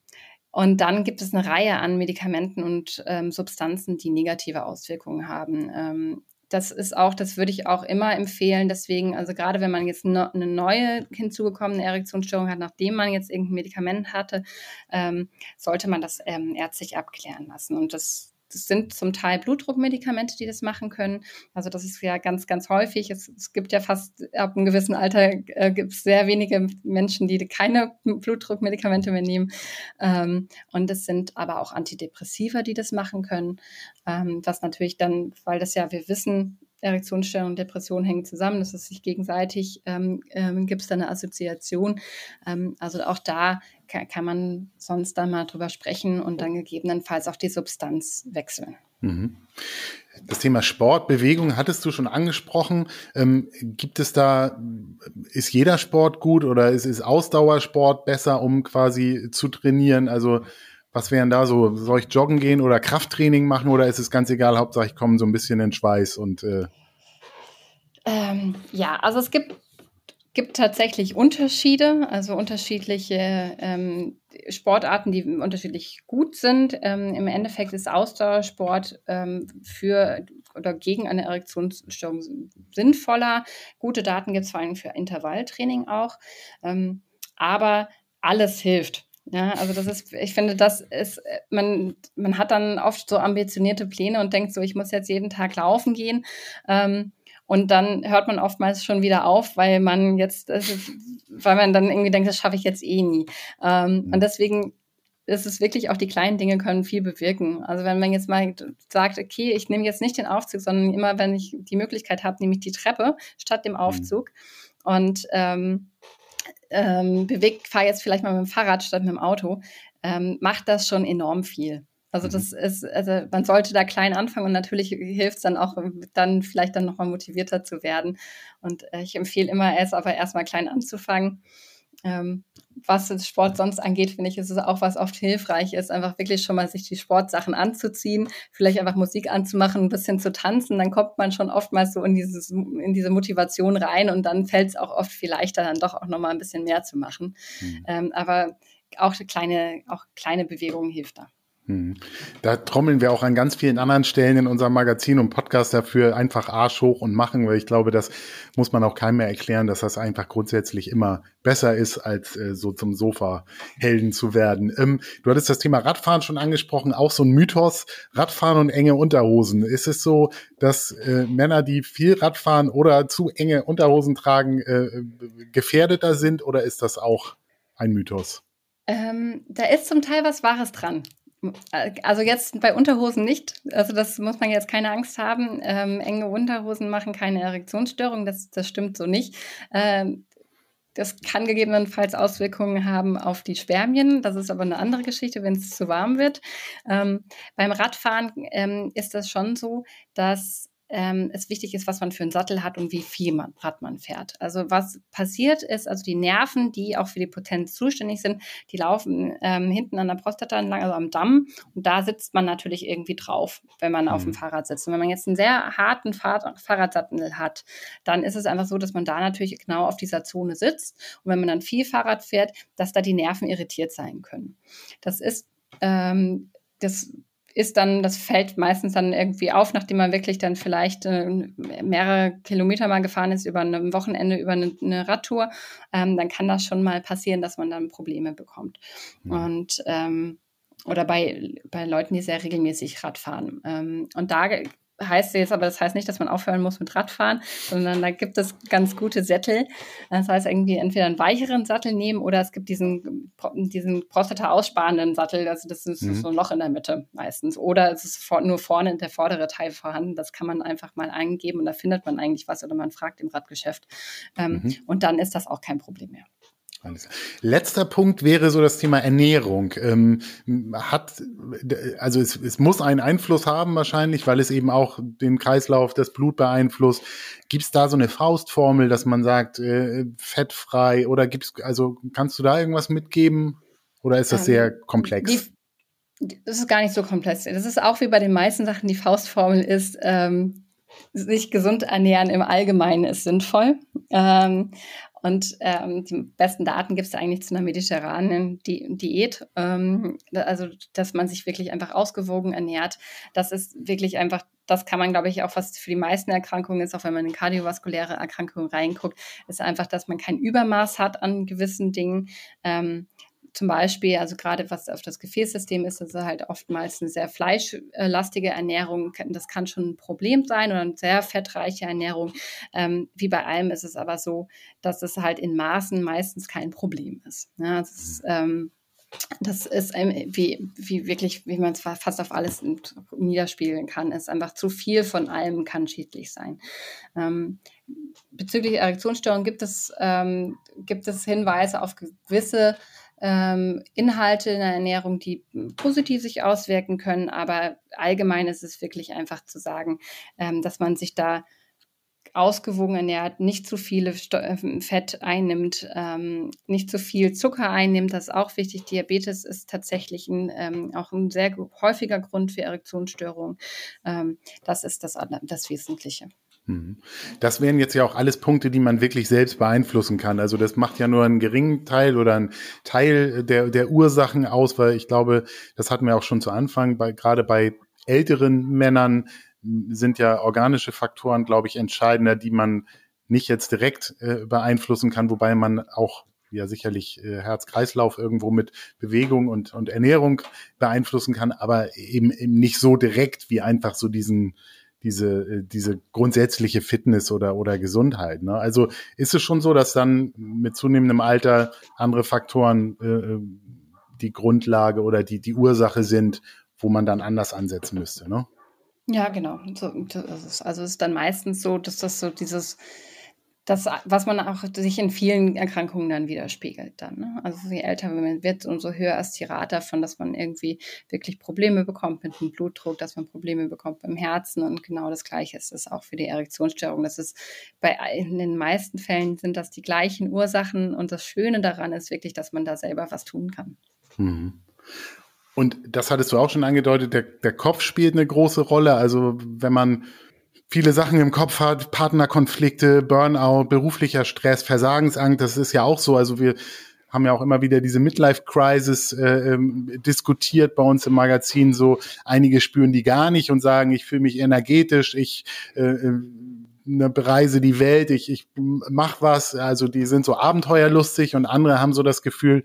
und dann gibt es eine Reihe an Medikamenten und ähm, Substanzen, die negative Auswirkungen haben. Ähm, das ist auch, das würde ich auch immer empfehlen. Deswegen, also gerade wenn man jetzt no, eine neue hinzugekommene Erektionsstörung hat, nachdem man jetzt irgendein Medikament hatte, ähm, sollte man das ähm, ärztlich abklären lassen. Und das das sind zum Teil Blutdruckmedikamente, die das machen können. Also das ist ja ganz, ganz häufig. Es, es gibt ja fast ab einem gewissen Alter äh, gibt es sehr wenige Menschen, die keine Blutdruckmedikamente mehr nehmen. Ähm, und es sind aber auch Antidepressiva, die das machen können. Ähm, was natürlich dann, weil das ja, wir wissen, Erektionsstörung und Depression hängen zusammen, das ist sich gegenseitig, ähm, ähm, gibt es da eine Assoziation. Ähm, also auch da kann, kann, man sonst dann mal drüber sprechen und dann gegebenenfalls auch die Substanz wechseln. Mhm. Das Thema Sport, Bewegung hattest du schon angesprochen. Ähm, gibt es da, ist jeder Sport gut oder ist, ist Ausdauersport besser, um quasi zu trainieren? Also was wären da so? Soll ich joggen gehen oder Krafttraining machen oder ist es ganz egal? Hauptsache ich komme so ein bisschen in Schweiß und äh ähm, ja, also es gibt, gibt tatsächlich Unterschiede, also unterschiedliche ähm, Sportarten, die unterschiedlich gut sind. Ähm, Im Endeffekt ist Ausdauersport ähm, für oder gegen eine Erektionsstörung sinnvoller. Gute Daten gibt es vor allem für Intervalltraining auch. Ähm, aber alles hilft. Ja, also das ist, ich finde, das ist, man, man hat dann oft so ambitionierte Pläne und denkt so, ich muss jetzt jeden Tag laufen gehen. Ähm, und dann hört man oftmals schon wieder auf, weil man jetzt, weil man dann irgendwie denkt, das schaffe ich jetzt eh nie. Ähm, mhm. und deswegen ist es wirklich auch die kleinen Dinge können viel bewirken. Also wenn man jetzt mal sagt, okay, ich nehme jetzt nicht den Aufzug, sondern immer, wenn ich die Möglichkeit habe, nehme ich die Treppe statt dem mhm. Aufzug. Mhm. Und ähm, ähm, bewegt, fahre jetzt vielleicht mal mit dem Fahrrad statt mit dem Auto, ähm, macht das schon enorm viel. Also mhm. das ist, also man sollte da klein anfangen und natürlich hilft es dann auch, dann vielleicht dann nochmal motivierter zu werden. Und äh, ich empfehle immer, erst aber erstmal klein anzufangen ähm, was Sport sonst angeht, finde ich, ist es auch was oft hilfreich ist, einfach wirklich schon mal sich die Sportsachen anzuziehen, vielleicht einfach Musik anzumachen, ein bisschen zu tanzen, dann kommt man schon oftmals so in dieses, in diese Motivation rein und dann fällt es auch oft viel leichter, dann doch auch nochmal ein bisschen mehr zu machen. Mhm. Ähm, aber auch kleine, auch kleine Bewegungen hilft da. Hm. Da trommeln wir auch an ganz vielen anderen Stellen in unserem Magazin und Podcast dafür einfach Arsch hoch und machen, weil ich glaube, das muss man auch keinem mehr erklären, dass das einfach grundsätzlich immer besser ist, als äh, so zum Sofa-Helden zu werden. Ähm, du hattest das Thema Radfahren schon angesprochen, auch so ein Mythos, Radfahren und enge Unterhosen. Ist es so, dass äh, Männer, die viel Radfahren oder zu enge Unterhosen tragen, äh, gefährdeter sind oder ist das auch ein Mythos? Ähm, da ist zum Teil was Wahres dran. Also jetzt bei Unterhosen nicht. Also das muss man jetzt keine Angst haben. Ähm, enge Unterhosen machen keine Erektionsstörung. Das, das stimmt so nicht. Ähm, das kann gegebenenfalls Auswirkungen haben auf die Spermien. Das ist aber eine andere Geschichte, wenn es zu warm wird. Ähm, beim Radfahren ähm, ist das schon so, dass ähm, es wichtig ist, was man für einen Sattel hat und wie viel man, Rad man fährt. Also was passiert ist, also die Nerven, die auch für die Potenz zuständig sind, die laufen ähm, hinten an der Prostata entlang, also am Damm. Und da sitzt man natürlich irgendwie drauf, wenn man mhm. auf dem mhm. Fahrrad sitzt. Und wenn man jetzt einen sehr harten Fahr Fahrradsattel hat, dann ist es einfach so, dass man da natürlich genau auf dieser Zone sitzt. Und wenn man dann viel Fahrrad fährt, dass da die Nerven irritiert sein können. Das ist ähm, das ist dann, das fällt meistens dann irgendwie auf, nachdem man wirklich dann vielleicht äh, mehrere Kilometer mal gefahren ist über ein Wochenende, über eine, eine Radtour, ähm, dann kann das schon mal passieren, dass man dann Probleme bekommt. Mhm. Und ähm, oder bei, bei Leuten, die sehr regelmäßig Rad fahren. Ähm, und da heißt jetzt aber, das heißt nicht, dass man aufhören muss mit Radfahren, sondern da gibt es ganz gute Sättel. Das heißt, irgendwie entweder einen weicheren Sattel nehmen oder es gibt diesen, diesen Prostata-aussparenden Sattel. Also das ist mhm. so ein Loch in der Mitte meistens. Oder es ist nur vorne der vordere Teil vorhanden. Das kann man einfach mal eingeben und da findet man eigentlich was oder man fragt im Radgeschäft. Ähm, mhm. Und dann ist das auch kein Problem mehr. Letzter Punkt wäre so das Thema Ernährung. Ähm, hat, also es, es muss einen Einfluss haben wahrscheinlich, weil es eben auch den Kreislauf, das Blut beeinflusst. Gibt es da so eine Faustformel, dass man sagt, äh, fettfrei oder gibt's, also kannst du da irgendwas mitgeben? Oder ist das ähm, sehr komplex? Die, das ist gar nicht so komplex. Das ist auch wie bei den meisten Sachen, die Faustformel ist, ähm, sich gesund ernähren im Allgemeinen ist sinnvoll. Ähm, und ähm, die besten Daten gibt es eigentlich zu einer mediterranen Di Diät. Ähm, also, dass man sich wirklich einfach ausgewogen ernährt. Das ist wirklich einfach, das kann man, glaube ich, auch was für die meisten Erkrankungen ist, auch wenn man in kardiovaskuläre Erkrankungen reinguckt, ist einfach, dass man kein Übermaß hat an gewissen Dingen. Ähm, zum Beispiel, also gerade was auf das Gefäßsystem ist, ist halt oftmals eine sehr fleischlastige Ernährung. Das kann schon ein Problem sein oder eine sehr fettreiche Ernährung. Ähm, wie bei allem ist es aber so, dass es halt in Maßen meistens kein Problem ist. Ja, das ist ähm, das ist wie, wie wirklich, wie man es fast auf alles niederspiegeln kann, ist einfach zu viel von allem kann schädlich sein. Ähm, bezüglich Erektionsstörungen gibt es, ähm, gibt es Hinweise auf gewisse ähm, Inhalte in der Ernährung, die positiv sich auswirken können. Aber allgemein ist es wirklich einfach zu sagen, ähm, dass man sich da ausgewogen ernährt, nicht zu viele ähm, Fett einnimmt, ähm, nicht zu viel Zucker einnimmt. Das ist auch wichtig. Diabetes ist tatsächlich ein, ähm, auch ein sehr häufiger Grund für Erektionsstörungen. Ähm, das ist das, das Wesentliche. Mhm. Das wären jetzt ja auch alles Punkte, die man wirklich selbst beeinflussen kann. Also das macht ja nur einen geringen Teil oder einen Teil der, der Ursachen aus, weil ich glaube, das hatten wir auch schon zu Anfang, bei, gerade bei älteren Männern sind ja organische Faktoren, glaube ich, entscheidender, die man nicht jetzt direkt äh, beeinflussen kann, wobei man auch ja sicherlich äh, Herz-Kreislauf irgendwo mit Bewegung und, und Ernährung beeinflussen kann, aber eben, eben nicht so direkt wie einfach so diesen diese, äh, diese grundsätzliche Fitness oder, oder Gesundheit. Ne? Also ist es schon so, dass dann mit zunehmendem Alter andere Faktoren äh, äh die Grundlage oder die, die Ursache sind, wo man dann anders ansetzen müsste, ne? Ja, genau. So, also es ist dann meistens so, dass das so dieses das, was man auch sich in vielen Erkrankungen dann widerspiegelt dann. Ne? Also je älter man wird, umso höher ist die Rate davon, dass man irgendwie wirklich Probleme bekommt mit dem Blutdruck, dass man Probleme bekommt beim Herzen und genau das Gleiche ist es auch für die Erektionsstörung. Das ist bei in den meisten Fällen sind das die gleichen Ursachen und das Schöne daran ist wirklich, dass man da selber was tun kann. Mhm. Und das hattest du auch schon angedeutet, der, der Kopf spielt eine große Rolle. Also wenn man viele Sachen im Kopf hat, Partnerkonflikte, Burnout, beruflicher Stress, Versagensangst, das ist ja auch so. Also wir haben ja auch immer wieder diese Midlife-Crisis äh, ähm, diskutiert bei uns im Magazin. So einige spüren die gar nicht und sagen, ich fühle mich energetisch, ich äh, äh ne, bereise die Welt, ich, ich mach was. Also die sind so abenteuerlustig und andere haben so das Gefühl,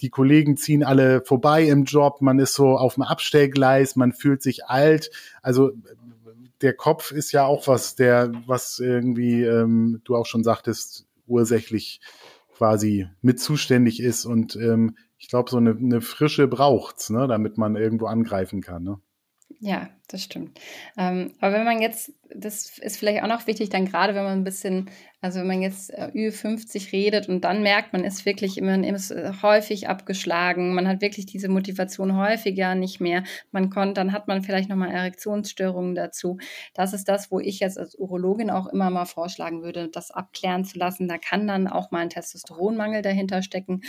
die Kollegen ziehen alle vorbei im Job, man ist so auf dem Abstellgleis, man fühlt sich alt. Also der Kopf ist ja auch was, der, was irgendwie, ähm, du auch schon sagtest, ursächlich quasi mit zuständig ist. Und ähm, ich glaube, so eine, eine Frische braucht's, ne, damit man irgendwo angreifen kann. Ne? Ja, das stimmt. Ähm, aber wenn man jetzt, das ist vielleicht auch noch wichtig, dann gerade wenn man ein bisschen, also wenn man jetzt äh, Ü50 redet und dann merkt, man ist wirklich immer ist äh, häufig abgeschlagen, man hat wirklich diese Motivation häufiger nicht mehr, man konnte, dann hat man vielleicht nochmal Erektionsstörungen dazu. Das ist das, wo ich jetzt als Urologin auch immer mal vorschlagen würde, das abklären zu lassen. Da kann dann auch mal ein Testosteronmangel dahinter stecken.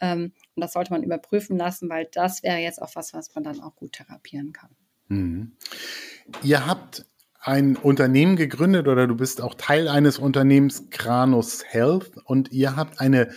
Ähm, und das sollte man überprüfen lassen, weil das wäre jetzt auch was, was man dann auch gut therapieren kann. Mhm. Ihr habt ein Unternehmen gegründet oder du bist auch Teil eines Unternehmens, Kranus Health, und ihr habt eine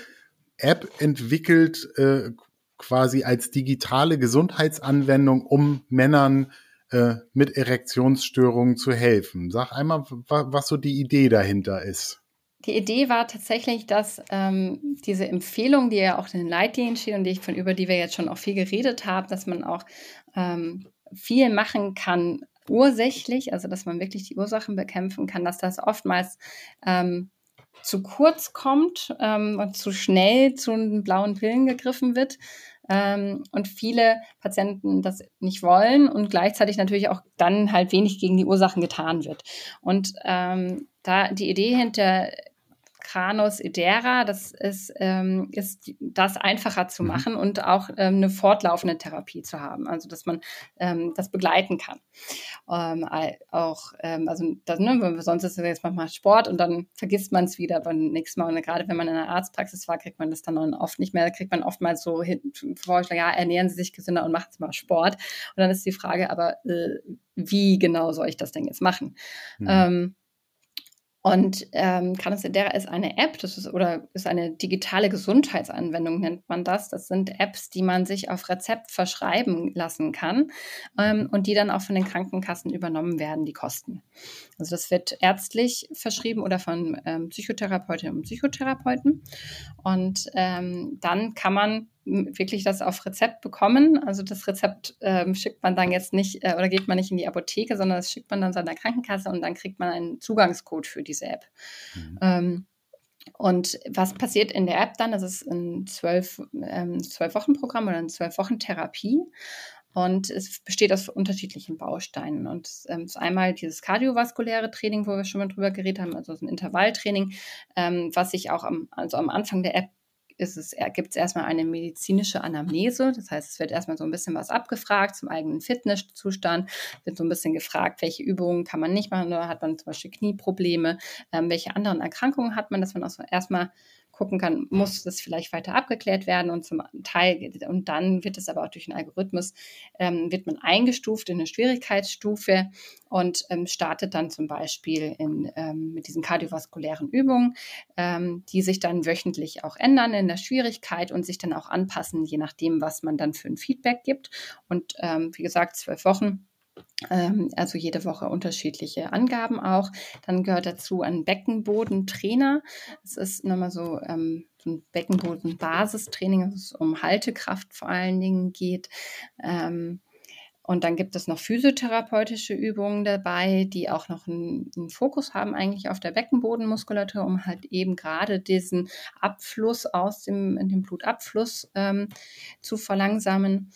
App entwickelt, äh, quasi als digitale Gesundheitsanwendung, um Männern äh, mit Erektionsstörungen zu helfen. Sag einmal, was so die Idee dahinter ist. Die Idee war tatsächlich, dass ähm, diese Empfehlung, die ja auch in den Leitlinien steht und die ich von über die wir jetzt schon auch viel geredet haben, dass man auch ähm, viel machen kann ursächlich, also dass man wirklich die Ursachen bekämpfen kann, dass das oftmals ähm, zu kurz kommt ähm, und zu schnell zu den blauen Pillen gegriffen wird ähm, und viele Patienten das nicht wollen und gleichzeitig natürlich auch dann halt wenig gegen die Ursachen getan wird. Und ähm, da die Idee hinter Kranus Edera, das ist, ähm, ist das einfacher zu mhm. machen und auch ähm, eine fortlaufende Therapie zu haben, also dass man ähm, das begleiten kann. Ähm, auch, ähm, also das, ne, sonst ist es jetzt manchmal Sport und dann vergisst man es wieder beim nächsten Mal. Und gerade wenn man in einer Arztpraxis war, kriegt man das dann oft nicht mehr. Da kriegt man oftmals so hin, Vorschlag, ja, ernähren Sie sich gesünder und machen Sie mal Sport. Und dann ist die Frage, aber äh, wie genau soll ich das denn jetzt machen? Mhm. Und ähm, Canacedera ist eine App, das ist oder ist eine digitale Gesundheitsanwendung, nennt man das. Das sind Apps, die man sich auf Rezept verschreiben lassen kann ähm, und die dann auch von den Krankenkassen übernommen werden, die Kosten. Also das wird ärztlich verschrieben oder von ähm, Psychotherapeutinnen und Psychotherapeuten. Und ähm, dann kann man wirklich das auf Rezept bekommen. Also das Rezept ähm, schickt man dann jetzt nicht äh, oder geht man nicht in die Apotheke, sondern das schickt man dann seiner Krankenkasse und dann kriegt man einen Zugangscode für diese App. Mhm. Ähm, und was passiert in der App dann? Das ist ein zwölf, ähm, zwölf Wochen Programm oder eine zwölf Wochen Therapie. Und es besteht aus unterschiedlichen Bausteinen. Und es ähm, ist einmal dieses kardiovaskuläre Training, wo wir schon mal drüber geredet haben, also ein Intervalltraining, ähm, was sich auch am, also am Anfang der App ist es, gibt es erstmal eine medizinische Anamnese. Das heißt, es wird erstmal so ein bisschen was abgefragt zum eigenen Fitnesszustand, wird so ein bisschen gefragt, welche Übungen kann man nicht machen? Oder hat man zum Beispiel Knieprobleme, ähm, welche anderen Erkrankungen hat man, dass man auch so erstmal gucken kann, muss das vielleicht weiter abgeklärt werden und zum Teil, und dann wird es aber auch durch einen Algorithmus, ähm, wird man eingestuft in eine Schwierigkeitsstufe und ähm, startet dann zum Beispiel in, ähm, mit diesen kardiovaskulären Übungen, ähm, die sich dann wöchentlich auch ändern in der Schwierigkeit und sich dann auch anpassen, je nachdem, was man dann für ein Feedback gibt. Und ähm, wie gesagt, zwölf Wochen also jede Woche unterschiedliche Angaben auch. Dann gehört dazu ein Beckenbodentrainer. Es ist nochmal so, ähm, so ein Beckenboden-Basistraining, also es um Haltekraft vor allen Dingen geht. Ähm, und dann gibt es noch physiotherapeutische Übungen dabei, die auch noch einen, einen, Fokus haben eigentlich auf der Beckenbodenmuskulatur, um halt eben gerade diesen Abfluss aus dem, dem Blutabfluss ähm, zu verlangsamen.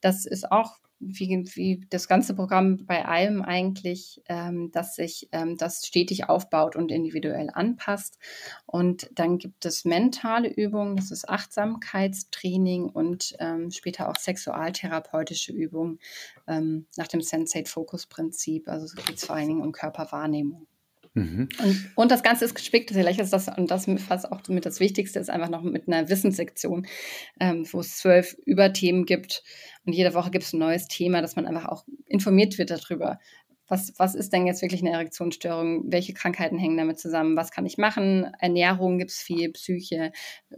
Das ist auch wie, wie das ganze Programm bei allem eigentlich, ähm, dass sich ähm, das stetig aufbaut und individuell anpasst. Und dann gibt es mentale Übungen, das ist Achtsamkeitstraining und ähm, später auch sexualtherapeutische Übungen ähm, nach dem Sensate-Focus-Prinzip. Also es geht vor allen Dingen um Körperwahrnehmung. Mhm. Und, und, das Ganze ist gespickt, vielleicht ist das, und das fast auch mit das Wichtigste ist einfach noch mit einer Wissenssektion, ähm, wo es zwölf Überthemen gibt. Und jede Woche gibt es ein neues Thema, dass man einfach auch informiert wird darüber. Was, was ist denn jetzt wirklich eine Erektionsstörung? Welche Krankheiten hängen damit zusammen? Was kann ich machen? Ernährung gibt es viel, Psyche,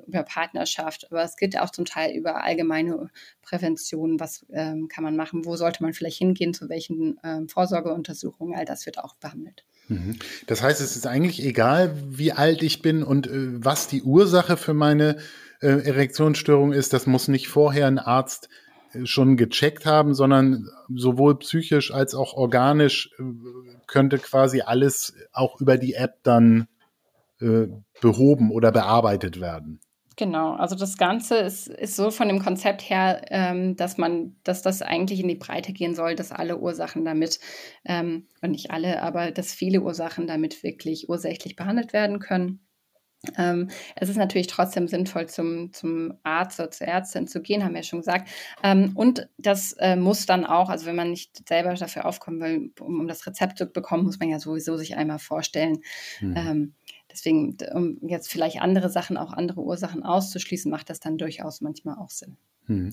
über Partnerschaft, aber es geht auch zum Teil über allgemeine Prävention. Was ähm, kann man machen? Wo sollte man vielleicht hingehen? Zu welchen ähm, Vorsorgeuntersuchungen? All das wird auch behandelt. Mhm. Das heißt, es ist eigentlich egal, wie alt ich bin und äh, was die Ursache für meine äh, Erektionsstörung ist. Das muss nicht vorher ein Arzt äh, schon gecheckt haben, sondern sowohl psychisch als auch organisch äh, könnte quasi alles auch über die App dann äh, behoben oder bearbeitet werden. Genau, also das Ganze ist, ist so von dem Konzept her, ähm, dass man, dass das eigentlich in die Breite gehen soll, dass alle Ursachen damit, ähm, und nicht alle, aber dass viele Ursachen damit wirklich ursächlich behandelt werden können. Ähm, es ist natürlich trotzdem sinnvoll, zum, zum Arzt oder zur Ärztin zu gehen, haben wir ja schon gesagt. Ähm, und das äh, muss dann auch, also wenn man nicht selber dafür aufkommen will, um, um, das Rezept zu bekommen, muss man ja sowieso sich einmal vorstellen. Mhm. Ähm, Deswegen, um jetzt vielleicht andere Sachen, auch andere Ursachen auszuschließen, macht das dann durchaus manchmal auch Sinn. Hm.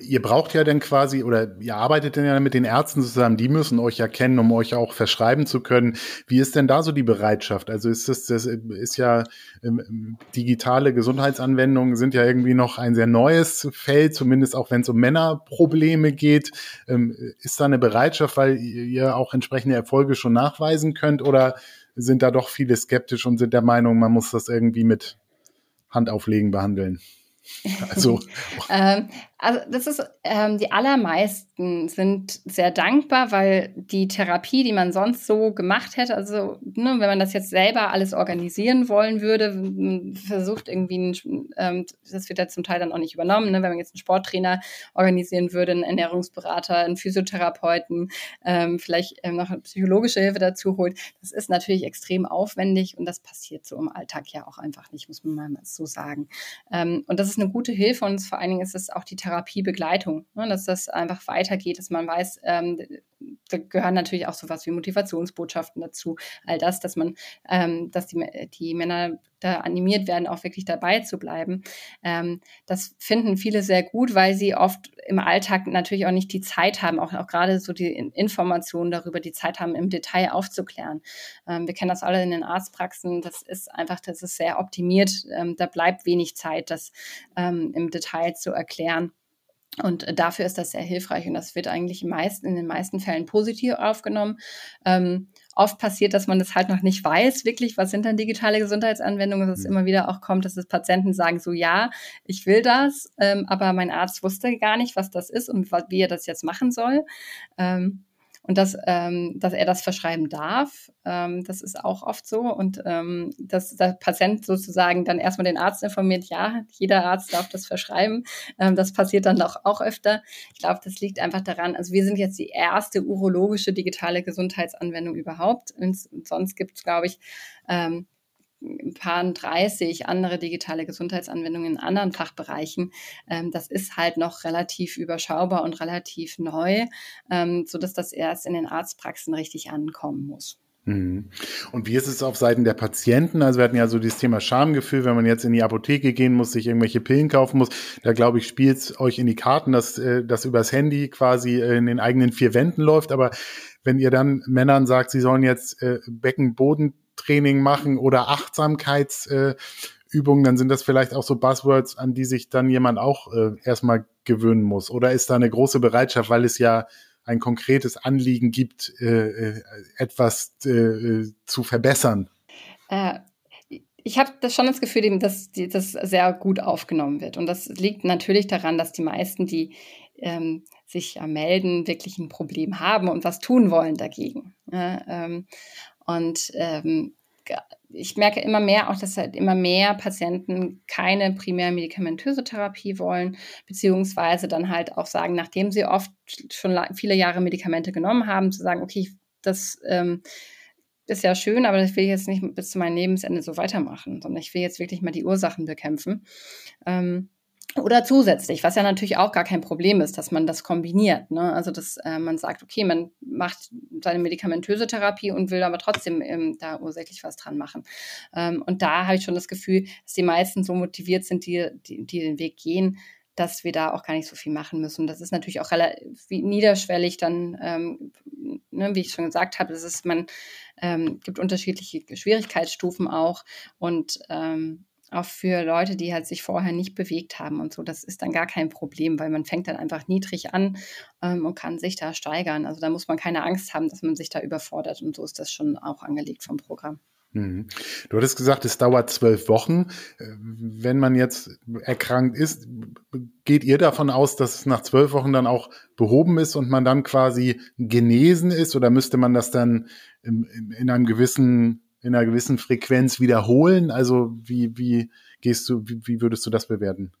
Ihr braucht ja dann quasi, oder ihr arbeitet dann ja mit den Ärzten zusammen, die müssen euch ja kennen, um euch auch verschreiben zu können. Wie ist denn da so die Bereitschaft? Also ist das, das ist ja, ähm, digitale Gesundheitsanwendungen sind ja irgendwie noch ein sehr neues Feld, zumindest auch wenn es um Männerprobleme geht. Ähm, ist da eine Bereitschaft, weil ihr auch entsprechende Erfolge schon nachweisen könnt oder sind da doch viele skeptisch und sind der Meinung, man muss das irgendwie mit Handauflegen behandeln. Also. ähm, Also das ist, ähm, die allermeisten sind sehr dankbar, weil die Therapie, die man sonst so gemacht hätte, also ne, wenn man das jetzt selber alles organisieren wollen würde, versucht irgendwie, ein, ähm, das wird ja zum Teil dann auch nicht übernommen, ne, wenn man jetzt einen Sporttrainer organisieren würde, einen Ernährungsberater, einen Physiotherapeuten, ähm, vielleicht ähm, noch eine psychologische Hilfe dazu holt, das ist natürlich extrem aufwendig und das passiert so im Alltag ja auch einfach nicht, muss man mal so sagen. Ähm, und das ist eine gute Hilfe und vor allen Dingen ist es auch die Therapiebegleitung, ne, dass das einfach weitergeht, dass man weiß, ähm, da gehören natürlich auch sowas wie Motivationsbotschaften dazu, all das, dass man, ähm, dass die, die Männer da animiert werden, auch wirklich dabei zu bleiben. Ähm, das finden viele sehr gut, weil sie oft im Alltag natürlich auch nicht die Zeit haben, auch, auch gerade so die Informationen darüber, die Zeit haben, im Detail aufzuklären. Ähm, wir kennen das alle in den Arztpraxen, das ist einfach, das ist sehr optimiert, ähm, da bleibt wenig Zeit, das ähm, im Detail zu erklären. Und dafür ist das sehr hilfreich und das wird eigentlich meisten, in den meisten Fällen positiv aufgenommen. Ähm, oft passiert, dass man das halt noch nicht weiß, wirklich, was sind dann digitale Gesundheitsanwendungen, dass es mhm. immer wieder auch kommt, dass es Patienten sagen, so ja, ich will das, ähm, aber mein Arzt wusste gar nicht, was das ist und wie er das jetzt machen soll. Ähm, und dass, ähm, dass er das verschreiben darf. Ähm, das ist auch oft so. Und ähm, dass der Patient sozusagen dann erstmal den Arzt informiert, ja, jeder Arzt darf das verschreiben. Ähm, das passiert dann auch, auch öfter. Ich glaube, das liegt einfach daran, also wir sind jetzt die erste urologische digitale Gesundheitsanwendung überhaupt. Und sonst gibt es, glaube ich, ähm, ein paar 30 andere digitale Gesundheitsanwendungen in anderen Fachbereichen. Ähm, das ist halt noch relativ überschaubar und relativ neu, ähm, sodass das erst in den Arztpraxen richtig ankommen muss. Mhm. Und wie ist es auf Seiten der Patienten? Also wir hatten ja so dieses Thema Schamgefühl, wenn man jetzt in die Apotheke gehen muss, sich irgendwelche Pillen kaufen muss. Da glaube ich, spielt es euch in die Karten, dass äh, das übers Handy quasi in den eigenen vier Wänden läuft. Aber wenn ihr dann Männern sagt, sie sollen jetzt äh, Beckenboden Training machen oder Achtsamkeitsübungen, äh, dann sind das vielleicht auch so Buzzwords, an die sich dann jemand auch äh, erstmal gewöhnen muss. Oder ist da eine große Bereitschaft, weil es ja ein konkretes Anliegen gibt, äh, äh etwas äh, zu verbessern? Äh, ich habe das schon das Gefühl, dass das sehr gut aufgenommen wird. Und das liegt natürlich daran, dass die meisten, die ähm, sich melden, wirklich ein Problem haben und was tun wollen dagegen. Ja, ähm, und ähm, ich merke immer mehr auch, dass halt immer mehr Patienten keine primär medikamentöse Therapie wollen, beziehungsweise dann halt auch sagen, nachdem sie oft schon viele Jahre Medikamente genommen haben, zu sagen, okay, das ähm, ist ja schön, aber das will ich jetzt nicht bis zu meinem Lebensende so weitermachen, sondern ich will jetzt wirklich mal die Ursachen bekämpfen. Ähm, oder zusätzlich, was ja natürlich auch gar kein Problem ist, dass man das kombiniert. Ne? Also, dass äh, man sagt, okay, man macht seine medikamentöse Therapie und will aber trotzdem ähm, da ursächlich was dran machen. Ähm, und da habe ich schon das Gefühl, dass die meisten so motiviert sind, die, die, die den Weg gehen, dass wir da auch gar nicht so viel machen müssen. Das ist natürlich auch relativ niederschwellig dann, ähm, ne, wie ich schon gesagt habe, es ist, man ähm, gibt unterschiedliche Schwierigkeitsstufen auch und ähm, auch für Leute, die halt sich vorher nicht bewegt haben und so. Das ist dann gar kein Problem, weil man fängt dann einfach niedrig an ähm, und kann sich da steigern. Also da muss man keine Angst haben, dass man sich da überfordert und so ist das schon auch angelegt vom Programm. Mhm. Du hattest gesagt, es dauert zwölf Wochen. Äh, wenn man jetzt erkrankt ist, geht ihr davon aus, dass es nach zwölf Wochen dann auch behoben ist und man dann quasi genesen ist? Oder müsste man das dann in, in einem gewissen in einer gewissen Frequenz wiederholen? Also wie, wie gehst du, wie, wie würdest du das bewerten?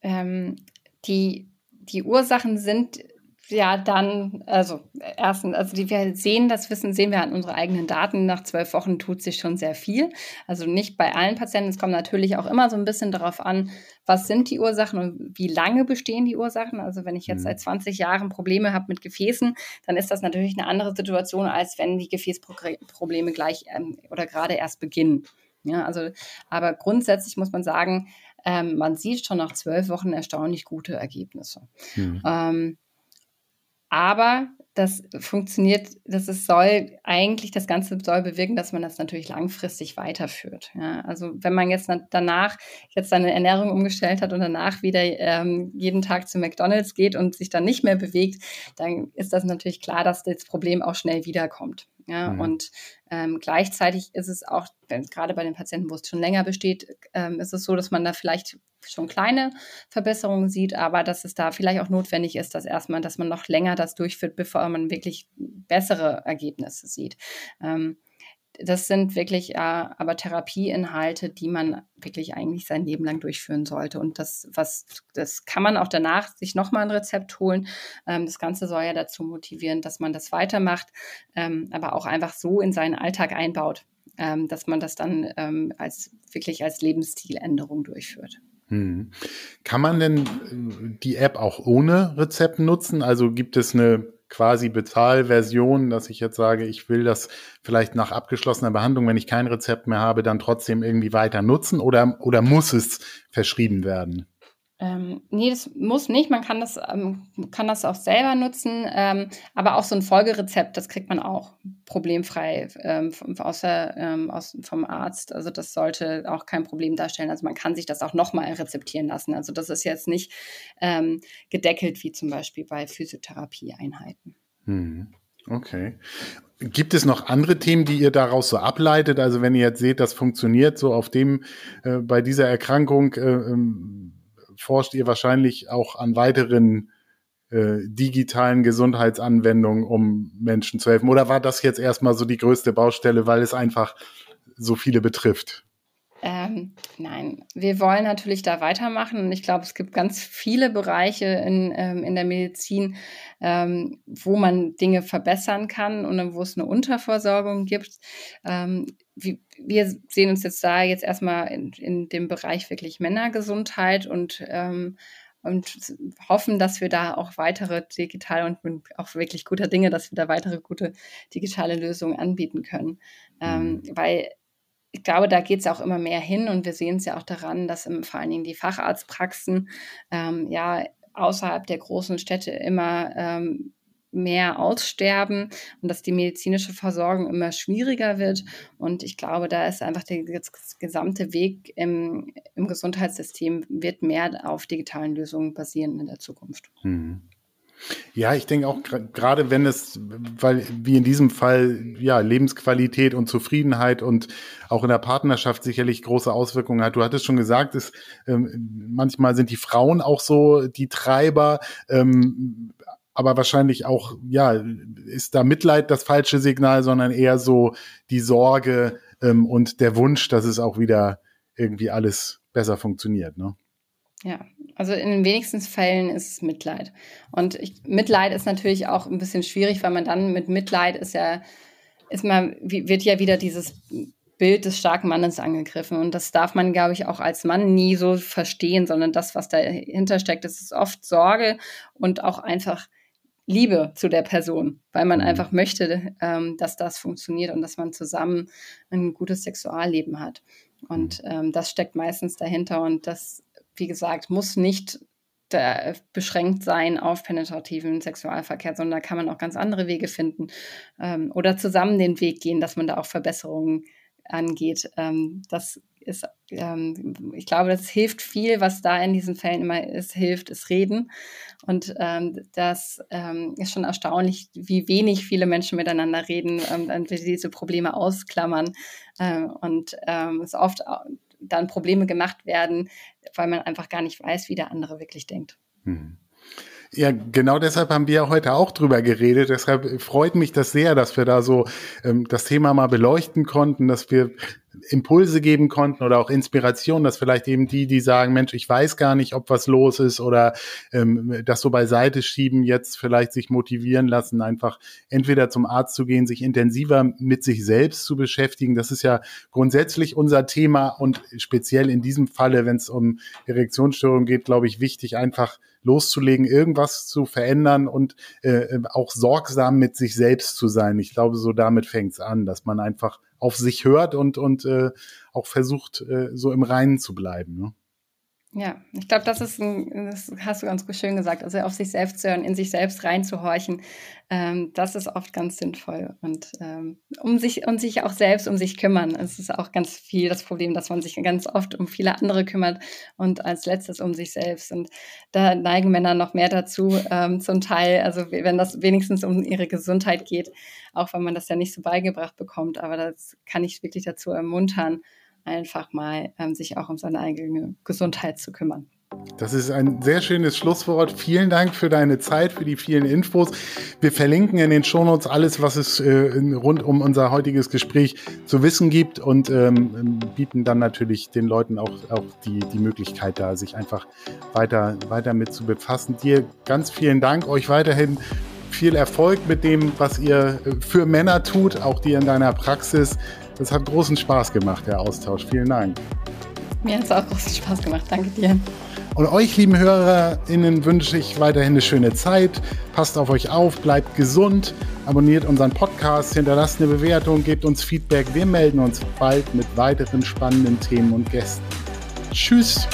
Ähm, die, die Ursachen sind ja dann, also erstens, also die wir sehen, das Wissen sehen wir an unseren eigenen Daten. Nach zwölf Wochen tut sich schon sehr viel. Also nicht bei allen Patienten. Es kommt natürlich auch immer so ein bisschen darauf an, was sind die Ursachen und wie lange bestehen die Ursachen. Also wenn ich jetzt mhm. seit 20 Jahren Probleme habe mit Gefäßen, dann ist das natürlich eine andere Situation, als wenn die Gefäßprobleme gleich ähm, oder gerade erst beginnen. Ja, also, aber grundsätzlich muss man sagen, ähm, man sieht schon nach zwölf Wochen erstaunlich gute Ergebnisse. Mhm. Ähm, aber das funktioniert, das ist, soll eigentlich, das Ganze soll bewirken, dass man das natürlich langfristig weiterführt. Ja, also wenn man jetzt danach jetzt seine Ernährung umgestellt hat und danach wieder ähm, jeden Tag zu McDonalds geht und sich dann nicht mehr bewegt, dann ist das natürlich klar, dass das Problem auch schnell wiederkommt. Ja, mhm. und ähm, gleichzeitig ist es auch, gerade bei den Patienten, wo es schon länger besteht, ähm, ist es so, dass man da vielleicht schon kleine Verbesserungen sieht, aber dass es da vielleicht auch notwendig ist, dass erstmal, dass man noch länger das durchführt, bevor man wirklich bessere Ergebnisse sieht. Ähm, das sind wirklich äh, aber Therapieinhalte, die man wirklich eigentlich sein Leben lang durchführen sollte. Und das, was, das kann man auch danach sich nochmal ein Rezept holen. Ähm, das Ganze soll ja dazu motivieren, dass man das weitermacht, ähm, aber auch einfach so in seinen Alltag einbaut, ähm, dass man das dann ähm, als wirklich als Lebensstiländerung durchführt. Hm. Kann man denn äh, die App auch ohne Rezept nutzen? Also gibt es eine quasi Bezahlversion, dass ich jetzt sage, ich will das vielleicht nach abgeschlossener Behandlung, wenn ich kein Rezept mehr habe, dann trotzdem irgendwie weiter nutzen oder, oder muss es verschrieben werden? Ähm, nee, das muss nicht. Man kann das, ähm, kann das auch selber nutzen. Ähm, aber auch so ein Folgerezept, das kriegt man auch problemfrei ähm, aus der, ähm, aus, vom Arzt. Also das sollte auch kein Problem darstellen. Also man kann sich das auch nochmal rezeptieren lassen. Also das ist jetzt nicht ähm, gedeckelt wie zum Beispiel bei Physiotherapieeinheiten. Hm. Okay. Gibt es noch andere Themen, die ihr daraus so ableitet? Also wenn ihr jetzt seht, das funktioniert so auf dem, äh, bei dieser Erkrankung, äh, ähm, forscht ihr wahrscheinlich auch an weiteren äh, digitalen Gesundheitsanwendungen, um Menschen zu helfen. Oder war das jetzt erstmal so die größte Baustelle, weil es einfach so viele betrifft? Ähm, nein, wir wollen natürlich da weitermachen und ich glaube, es gibt ganz viele Bereiche in, ähm, in der Medizin, ähm, wo man Dinge verbessern kann und wo es eine Unterversorgung gibt. Wir, sehen uns jetzt da jetzt erstmal in, in dem Bereich wirklich Männergesundheit und ähm, und hoffen, dass wir da auch weitere digitale und auch wirklich guter Dinge, dass wir da weitere gute digitale Lösungen anbieten können. Ähm, mhm. weil ich glaube, da geht es auch immer mehr hin und wir sehen es ja auch daran, dass im, vor allen Dingen die Facharztpraxen ähm, ja außerhalb der großen Städte immer ähm, mehr aussterben und dass die medizinische Versorgung immer schwieriger wird. Und ich glaube, da ist einfach der gesamte Weg im, im Gesundheitssystem wird mehr auf digitalen Lösungen basieren in der Zukunft. Mhm. Ja, ich denke auch gerade wenn es, weil wie in diesem Fall ja Lebensqualität und Zufriedenheit und auch in der Partnerschaft sicherlich große Auswirkungen hat. Du hattest schon gesagt, es, ähm, manchmal sind die Frauen auch so die Treiber. Ähm, aber wahrscheinlich auch, ja, ist da Mitleid das falsche Signal, sondern eher so die Sorge ähm, und der Wunsch, dass es auch wieder irgendwie alles besser funktioniert. Ne? Ja, also in den wenigsten Fällen ist es Mitleid. Und ich, Mitleid ist natürlich auch ein bisschen schwierig, weil man dann mit Mitleid ist ja, ist man, wird ja wieder dieses Bild des starken Mannes angegriffen. Und das darf man, glaube ich, auch als Mann nie so verstehen, sondern das, was dahinter steckt, ist oft Sorge und auch einfach Liebe zu der Person, weil man mhm. einfach möchte, ähm, dass das funktioniert und dass man zusammen ein gutes Sexualleben hat. Und mhm. ähm, das steckt meistens dahinter und das wie gesagt, muss nicht beschränkt sein auf penetrativen Sexualverkehr, sondern da kann man auch ganz andere Wege finden ähm, oder zusammen den Weg gehen, dass man da auch Verbesserungen angeht. Ähm, das ist, ähm, ich glaube, das hilft viel, was da in diesen Fällen immer ist, hilft, ist Reden. Und ähm, das ähm, ist schon erstaunlich, wie wenig viele Menschen miteinander reden ähm, und diese Probleme ausklammern. Äh, und es oft dann Probleme gemacht werden, weil man einfach gar nicht weiß, wie der andere wirklich denkt. Hm. Ja, genau deshalb haben wir heute auch drüber geredet. Deshalb freut mich das sehr, dass wir da so ähm, das Thema mal beleuchten konnten, dass wir Impulse geben konnten oder auch Inspiration, dass vielleicht eben die, die sagen, Mensch, ich weiß gar nicht, ob was los ist oder ähm, das so beiseite schieben, jetzt vielleicht sich motivieren lassen, einfach entweder zum Arzt zu gehen, sich intensiver mit sich selbst zu beschäftigen. Das ist ja grundsätzlich unser Thema und speziell in diesem Falle, wenn es um Erektionsstörungen geht, glaube ich, wichtig, einfach loszulegen, irgendwas zu verändern und äh, auch sorgsam mit sich selbst zu sein. Ich glaube, so damit fängt es an, dass man einfach auf sich hört und, und äh, auch versucht, äh, so im Reinen zu bleiben. Ne? Ja, ich glaube, das ist ein, das hast du ganz schön gesagt, also auf sich selbst zu hören, in sich selbst reinzuhorchen, ähm, das ist oft ganz sinnvoll und ähm, um sich und sich auch selbst um sich kümmern. Es ist auch ganz viel das Problem, dass man sich ganz oft um viele andere kümmert und als letztes um sich selbst. Und da neigen Männer noch mehr dazu, ähm, zum Teil, also wenn das wenigstens um ihre Gesundheit geht, auch wenn man das ja nicht so beigebracht bekommt. Aber das kann ich wirklich dazu ermuntern einfach mal ähm, sich auch um seine eigene Gesundheit zu kümmern. Das ist ein sehr schönes Schlusswort. Vielen Dank für deine Zeit, für die vielen Infos. Wir verlinken in den Shownotes alles, was es äh, rund um unser heutiges Gespräch zu wissen gibt und ähm, bieten dann natürlich den Leuten auch, auch die, die Möglichkeit da, sich einfach weiter, weiter mit zu befassen. Dir ganz vielen Dank, euch weiterhin viel Erfolg mit dem, was ihr äh, für Männer tut, auch dir in deiner Praxis. Das hat großen Spaß gemacht, der Austausch. Vielen Dank. Mir hat es auch großen Spaß gemacht. Danke dir. Und euch, lieben HörerInnen, wünsche ich weiterhin eine schöne Zeit. Passt auf euch auf, bleibt gesund, abonniert unseren Podcast, hinterlasst eine Bewertung, gebt uns Feedback. Wir melden uns bald mit weiteren spannenden Themen und Gästen. Tschüss!